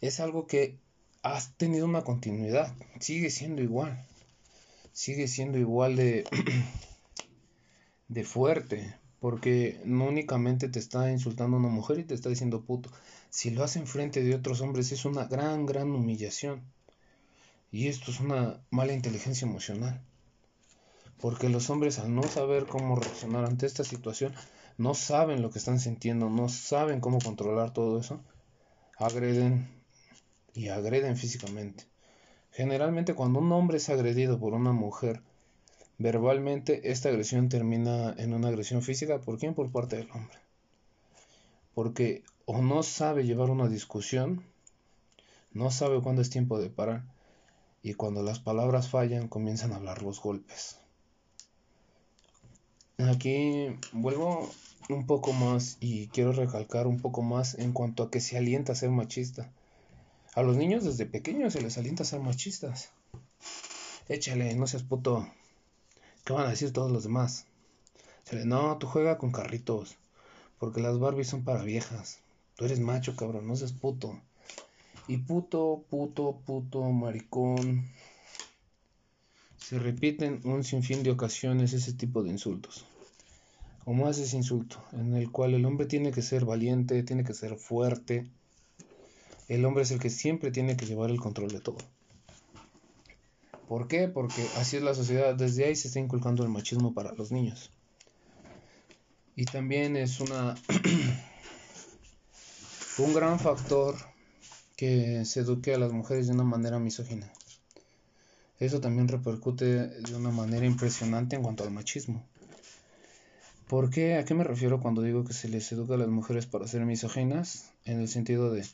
Es algo que ha tenido una continuidad, sigue siendo igual sigue siendo igual de, de fuerte, porque no únicamente te está insultando una mujer y te está diciendo puto, si lo hace en frente de otros hombres es una gran, gran humillación. Y esto es una mala inteligencia emocional. Porque los hombres al no saber cómo reaccionar ante esta situación, no saben lo que están sintiendo, no saben cómo controlar todo eso, agreden y agreden físicamente. Generalmente cuando un hombre es agredido por una mujer, verbalmente esta agresión termina en una agresión física. ¿Por quién? Por parte del hombre. Porque o no sabe llevar una discusión, no sabe cuándo es tiempo de parar, y cuando las palabras fallan comienzan a hablar los golpes. Aquí vuelvo un poco más y quiero recalcar un poco más en cuanto a que se alienta a ser machista. A los niños desde pequeños se les alienta a ser machistas. Échale, no seas puto. ¿Qué van a decir todos los demás? no, tú juega con carritos. Porque las Barbies son para viejas. Tú eres macho, cabrón, no seas puto. Y puto, puto, puto, maricón. Se repiten un sinfín de ocasiones ese tipo de insultos. O más ese insulto, en el cual el hombre tiene que ser valiente, tiene que ser fuerte, el hombre es el que siempre tiene que llevar el control de todo. ¿Por qué? Porque así es la sociedad. Desde ahí se está inculcando el machismo para los niños. Y también es una un gran factor que se eduque a las mujeres de una manera misógina. Eso también repercute de una manera impresionante en cuanto al machismo. ¿Por qué? ¿A qué me refiero cuando digo que se les educa a las mujeres para ser misóginas? En el sentido de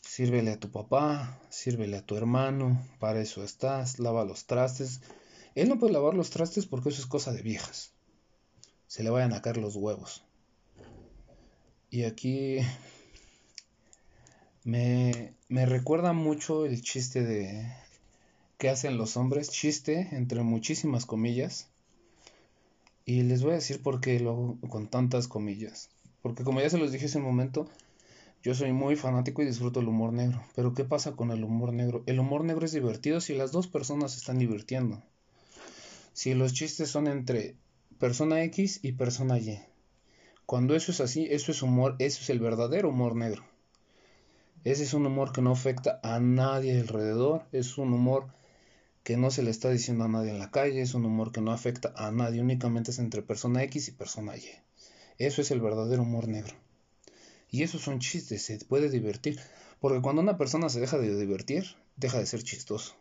Sírvele a tu papá, sírvele a tu hermano, para eso estás, lava los trastes. Él no puede lavar los trastes porque eso es cosa de viejas. Se le vayan a caer los huevos. Y aquí me, me recuerda mucho el chiste de que hacen los hombres, chiste entre muchísimas comillas. Y les voy a decir por qué lo con tantas comillas. Porque como ya se los dije hace un momento, yo soy muy fanático y disfruto el humor negro. Pero ¿qué pasa con el humor negro? El humor negro es divertido si las dos personas se están divirtiendo. Si los chistes son entre persona X y persona Y. Cuando eso es así, eso es humor, eso es el verdadero humor negro. Ese es un humor que no afecta a nadie alrededor, es un humor que no se le está diciendo a nadie en la calle, es un humor que no afecta a nadie, únicamente es entre persona X y persona Y. Eso es el verdadero humor negro. Y esos son chistes, se puede divertir. Porque cuando una persona se deja de divertir, deja de ser chistoso.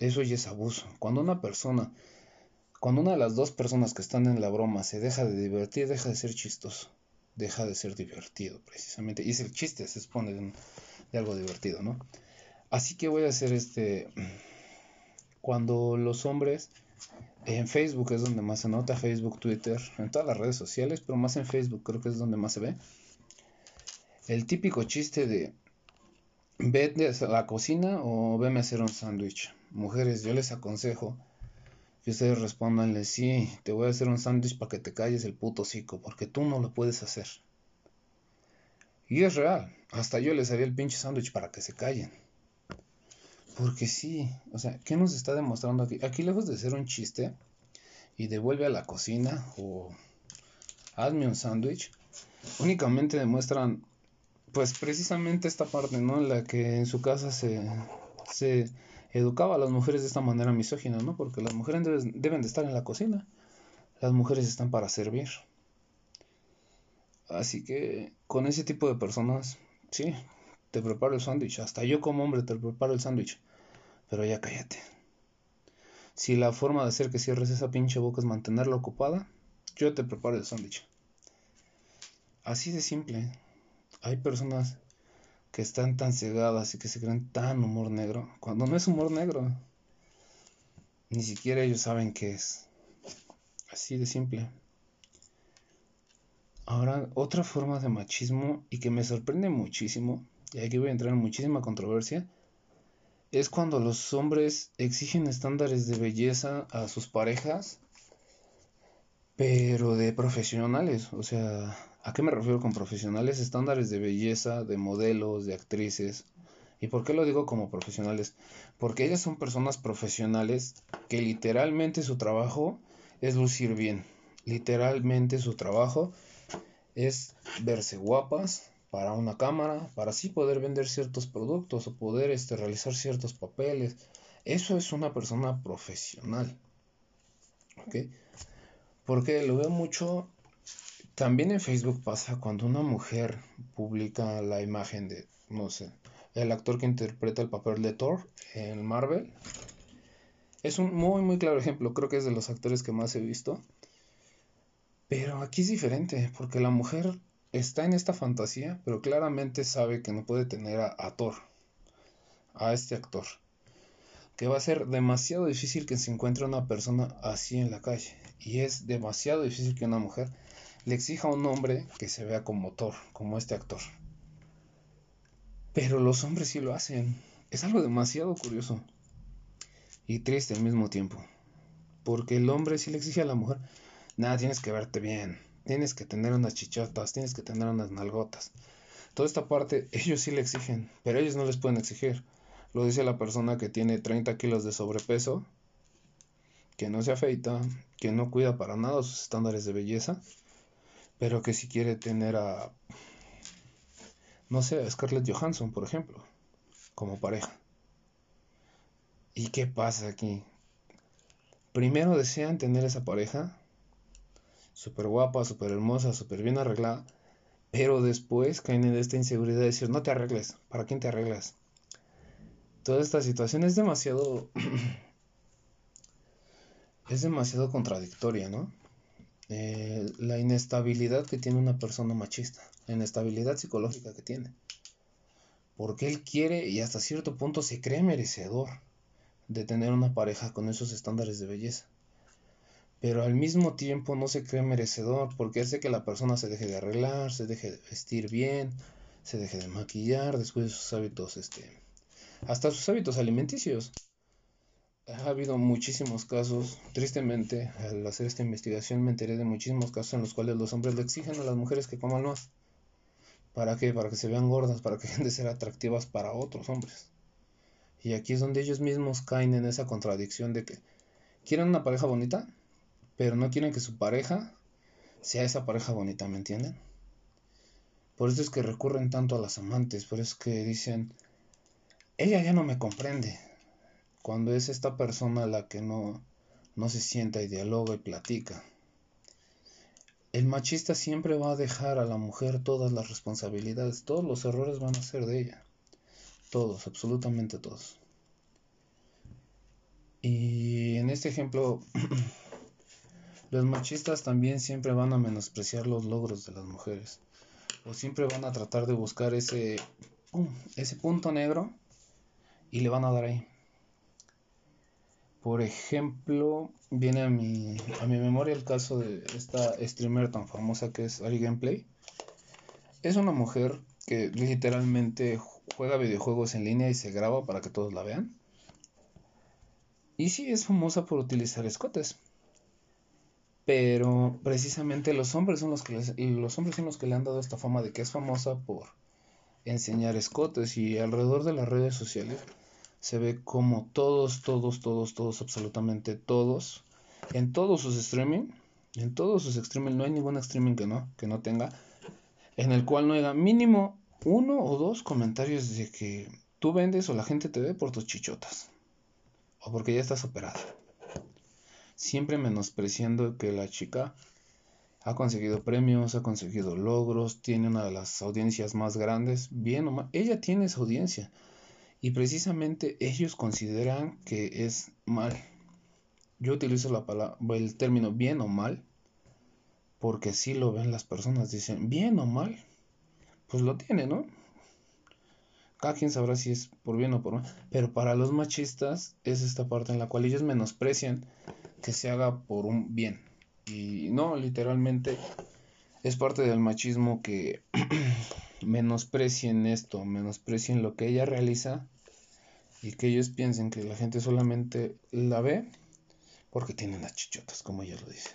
Eso ya es abuso. Cuando una persona, cuando una de las dos personas que están en la broma se deja de divertir, deja de ser chistoso. Deja de ser divertido, precisamente. Y es el chiste, se expone de, de algo divertido, ¿no? Así que voy a hacer este. Cuando los hombres en Facebook es donde más se nota, Facebook, Twitter, en todas las redes sociales, pero más en Facebook creo que es donde más se ve. El típico chiste de vete a la cocina o veme a hacer un sándwich. Mujeres, yo les aconsejo que ustedes respondanle, sí, te voy a hacer un sándwich para que te calles el puto hocico, porque tú no lo puedes hacer. Y es real, hasta yo les haría el pinche sándwich para que se callen. Porque sí, o sea, ¿qué nos está demostrando aquí? Aquí lejos de ser un chiste y devuelve a la cocina o hazme un sándwich, únicamente demuestran pues precisamente esta parte, ¿no? En la que en su casa se, se educaba a las mujeres de esta manera misógina, ¿no? Porque las mujeres deben, deben de estar en la cocina, las mujeres están para servir. Así que con ese tipo de personas, sí, te preparo el sándwich. Hasta yo como hombre te preparo el sándwich. Pero ya cállate. Si la forma de hacer que cierres esa pinche boca es mantenerla ocupada, yo te preparo el sándwich. Así de simple. hay personas que están tan cegadas y que se creen tan humor negro, cuando no es humor negro. Ni siquiera ellos saben qué es. Así de simple. Ahora, otra forma de machismo y que me sorprende muchísimo, y aquí voy a entrar en muchísima controversia, es cuando los hombres exigen estándares de belleza a sus parejas, pero de profesionales. O sea, ¿a qué me refiero con profesionales? Estándares de belleza, de modelos, de actrices. ¿Y por qué lo digo como profesionales? Porque ellas son personas profesionales que literalmente su trabajo es lucir bien. Literalmente su trabajo es verse guapas, para una cámara, para así poder vender ciertos productos o poder este, realizar ciertos papeles. Eso es una persona profesional. ¿Ok? Porque lo veo mucho. También en Facebook pasa cuando una mujer publica la imagen de, no sé, el actor que interpreta el papel de Thor en Marvel. Es un muy, muy claro ejemplo. Creo que es de los actores que más he visto. Pero aquí es diferente, porque la mujer está en esta fantasía, pero claramente sabe que no puede tener a, Thor, a este actor. Que va a ser demasiado difícil que se encuentre una persona así en la calle. Y es demasiado difícil que una mujer le exija a un hombre que se vea como Thor, como este actor. Pero los hombres sí lo hacen. Es algo demasiado curioso. Y triste al mismo tiempo. Porque el hombre sí le exige a la mujer, nada, tienes que verte bien, tienes que tener unas chichotas, tienes que tener unas nalgotas. Toda esta parte ellos sí le exigen, pero ellos no les pueden exigir. Lo dice la persona que tiene 30 kilos de sobrepeso, que no se afeita, que no cuida para nada sus estándares de belleza, pero que si quiere tener a, no sé, a Scarlett Johansson, por ejemplo, como pareja. ¿Y qué pasa aquí? Primero desean tener esa pareja súper guapa, súper hermosa, súper bien arreglada, pero después caen en esta inseguridad de decir, no te arregles, ¿para quién te arreglas? Toda esta situación es demasiado... es demasiado contradictoria, ¿no? Eh, la inestabilidad que tiene una persona machista, la inestabilidad psicológica que tiene. Porque él quiere y hasta cierto punto se cree merecedor de tener una pareja con esos estándares de belleza pero al mismo tiempo no se cree merecedor porque hace que la persona se deje de arreglar, se deje de vestir bien, se deje de maquillar, descuide sus hábitos, este, hasta sus hábitos alimenticios. Ha habido muchísimos casos, tristemente, al hacer esta investigación me enteré de muchísimos casos en los cuales los hombres le exigen a las mujeres que coman más. ¿Para qué? Para que se vean gordas, para que dejen de ser atractivas para otros hombres. Y aquí es donde ellos mismos caen en esa contradicción de que quieren una pareja bonita, pero no quieren que su pareja sea esa pareja bonita, ¿me entienden? Por eso es que recurren tanto a las amantes, por eso es que dicen, ella ya no me comprende, cuando es esta persona la que no, no se sienta y dialoga y platica. El machista siempre va a dejar a la mujer todas las responsabilidades, todos los errores van a ser de ella, todos, absolutamente todos. Y en este ejemplo Los machistas también siempre van a menospreciar los logros de las mujeres. O siempre van a tratar de buscar ese, ese punto negro y le van a dar ahí. Por ejemplo, viene a mi, a mi memoria el caso de esta streamer tan famosa que es Ari Gameplay. Es una mujer que literalmente juega videojuegos en línea y se graba para que todos la vean. Y sí es famosa por utilizar escotes pero precisamente los hombres son los que los hombres son los que le han dado esta fama de que es famosa por enseñar escotes y alrededor de las redes sociales se ve como todos, todos, todos, todos, absolutamente todos, en todos sus streaming, en todos sus streaming, no hay ningún streaming que no, que no tenga, en el cual no haya mínimo uno o dos comentarios de que tú vendes o la gente te ve por tus chichotas, o porque ya estás operada siempre menospreciando que la chica ha conseguido premios, ha conseguido logros, tiene una de las audiencias más grandes, bien o mal, ella tiene esa audiencia y precisamente ellos consideran que es mal. Yo utilizo la palabra, el término bien o mal porque así lo ven las personas, dicen bien o mal, pues lo tiene, ¿no? Cada quien sabrá si es por bien o por mal. Pero para los machistas es esta parte en la cual ellos menosprecian que se haga por un bien. Y no, literalmente es parte del machismo que menosprecien esto, menosprecien lo que ella realiza y que ellos piensen que la gente solamente la ve porque tiene las chichotas, como ella lo dice.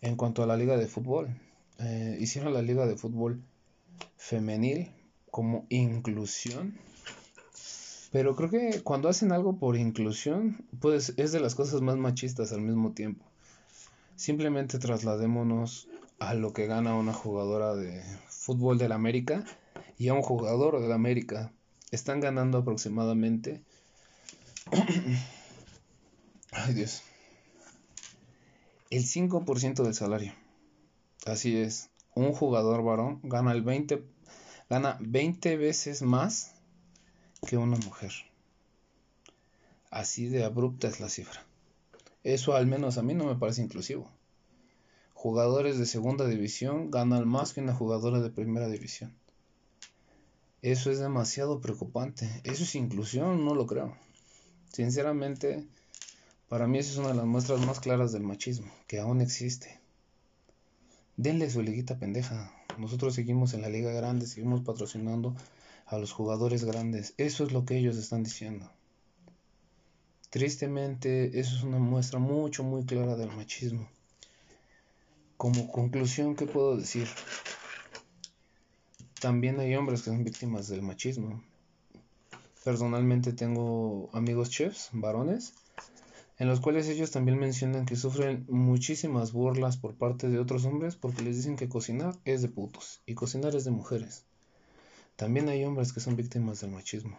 En cuanto a la liga de fútbol, eh, hicieron la liga de fútbol femenil como inclusión. Pero creo que cuando hacen algo por inclusión, pues es de las cosas más machistas al mismo tiempo. Simplemente trasladémonos a lo que gana una jugadora de fútbol del América y a un jugador del América. Están ganando aproximadamente... Ay Dios. El 5% del salario. Así es. Un jugador varón gana el 20 gana 20 veces más que una mujer. Así de abrupta es la cifra. Eso al menos a mí no me parece inclusivo. Jugadores de segunda división ganan más que una jugadora de primera división. Eso es demasiado preocupante. ¿Eso es inclusión? No lo creo. Sinceramente, para mí esa es una de las muestras más claras del machismo, que aún existe. Denle su liguita pendeja. Nosotros seguimos en la liga grande, seguimos patrocinando a los jugadores grandes. Eso es lo que ellos están diciendo. Tristemente, eso es una muestra mucho, muy clara del machismo. Como conclusión, ¿qué puedo decir? También hay hombres que son víctimas del machismo. Personalmente tengo amigos chefs, varones, en los cuales ellos también mencionan que sufren muchísimas burlas por parte de otros hombres porque les dicen que cocinar es de putos y cocinar es de mujeres. También hay hombres que son víctimas del machismo.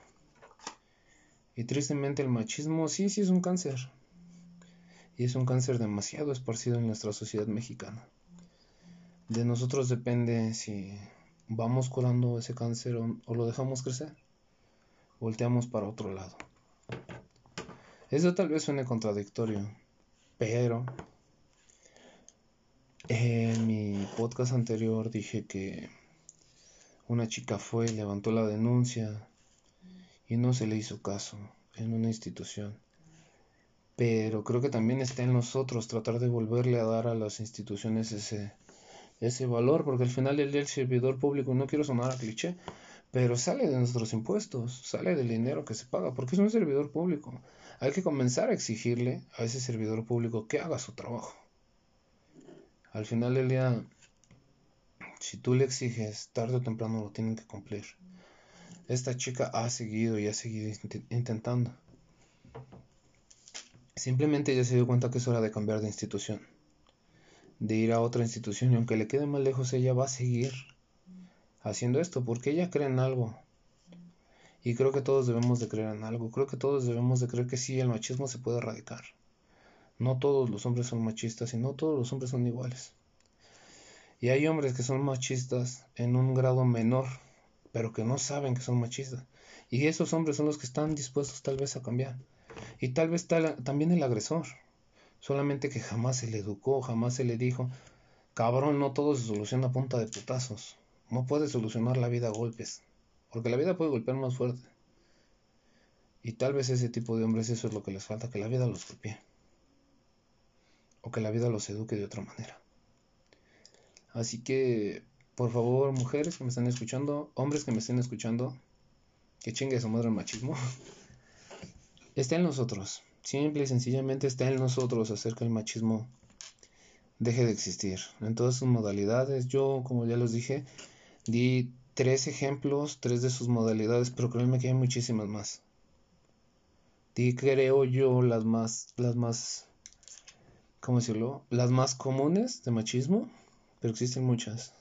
Y tristemente el machismo sí, sí es un cáncer. Y es un cáncer demasiado esparcido en nuestra sociedad mexicana. De nosotros depende si vamos curando ese cáncer o, lo dejamos crecer. Volteamos para otro lado. Eso tal vez suene contradictorio, pero en mi podcast anterior dije que una chica fue, levantó la denuncia y no se le hizo caso en una institución. Pero creo que también está en nosotros tratar de volverle a dar a las instituciones ese, ese valor, porque al final el el servidor público, no quiero sonar a cliché, pero sale de nuestros impuestos, sale del dinero que se paga, porque es un servidor público. Hay que comenzar a exigirle a ese servidor público que haga su trabajo. Al final del si tú le exiges, tarde o temprano lo tienen que cumplir. Esta chica ha seguido y ha seguido intentando. Simplemente ella se dio cuenta que es hora de cambiar de institución, de ir a otra institución y aunque le quede más lejos, ella va a seguir haciendo esto porque ella cree en algo, y creo que todos debemos de creer en algo. Creo que todos debemos de creer que sí, el machismo se puede erradicar. No todos los hombres son machistas y no todos los hombres son iguales. Y hay hombres que son machistas en un grado menor, pero que no saben que son machistas. Y esos hombres son los que están dispuestos tal vez a cambiar. Y tal vez también el agresor. Solamente que jamás se le educó, jamás se le dijo, cabrón, no todo se soluciona a punta de putazos. No puedes solucionar la vida a golpes. Porque la vida puede golpear más fuerte. Y tal vez ese tipo de hombres eso es lo que les falta, que la vida los golpee. O que la vida los eduque de otra manera. Así que, por favor, mujeres que me están escuchando, hombres que me estén escuchando, que chingue su madre el machismo. está en nosotros. Simple y sencillamente está en nosotros hacer que el machismo deje de existir. En todas sus modalidades. Yo, como ya les dije, di tres ejemplos, tres de sus modalidades, pero créanme que hay muchísimas más. Y creo yo las más, las más, ¿cómo decirlo? Las más comunes de machismo, pero existen muchas.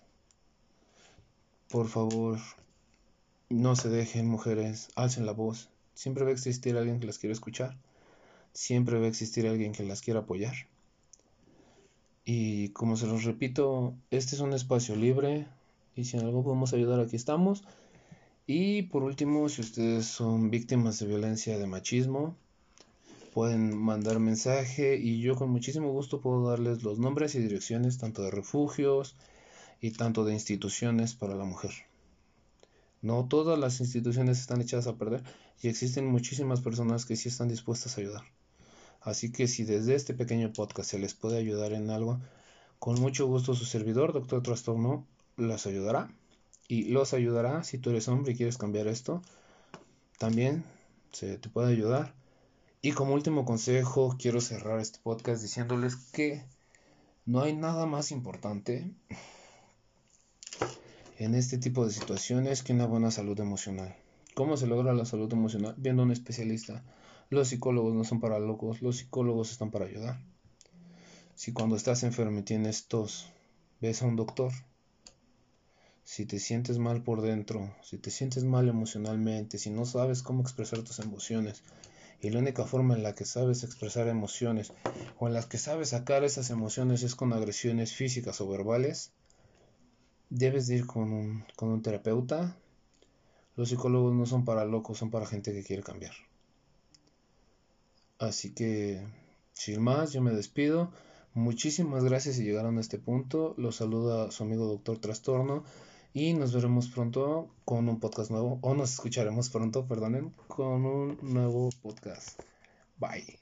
Por favor, no se dejen mujeres, alcen la voz. Siempre va a existir alguien que las quiera escuchar. Siempre va a existir alguien que las quiera apoyar. Y como se los repito, este es un espacio libre, y si en algo podemos ayudar, aquí estamos. Y por último, si ustedes son víctimas de violencia de machismo, pueden mandar mensaje y yo con muchísimo gusto puedo darles los nombres y direcciones tanto de refugios, y tanto de instituciones para la mujer. No todas las instituciones están echadas a perder y existen muchísimas personas que sí están dispuestas a ayudar. Así que si desde este pequeño podcast se les puede ayudar en algo, con mucho gusto su servidor, Doctor Trastorno, las ayudará. Y los ayudará si tú eres hombre y quieres cambiar esto. También se te puede ayudar. Y como último consejo, quiero cerrar este podcast diciéndoles que no hay nada más importante en este tipo de situaciones que una buena salud emocional. ¿Cómo se logra la salud emocional? Viendo a un especialista. Los psicólogos no son para locos, los psicólogos están para ayudar. Si cuando estás enfermo y tienes tos, ves a un doctor. Si te sientes mal por dentro, si te sientes mal emocionalmente, si no sabes cómo expresar tus emociones, y la única forma en la que sabes expresar emociones o en las que sabes sacar esas emociones es con agresiones físicas o verbales, debes ir con un, con un terapeuta. Los psicólogos no son para locos, son para gente que quiere cambiar. Así que, sin más, yo me despido. Muchísimas gracias si llegaron a este punto. Los saluda su amigo Doctor Trastorno. Y nos veremos pronto con un podcast nuevo. O nos escucharemos pronto, perdonen, con un nuevo podcast. Bye.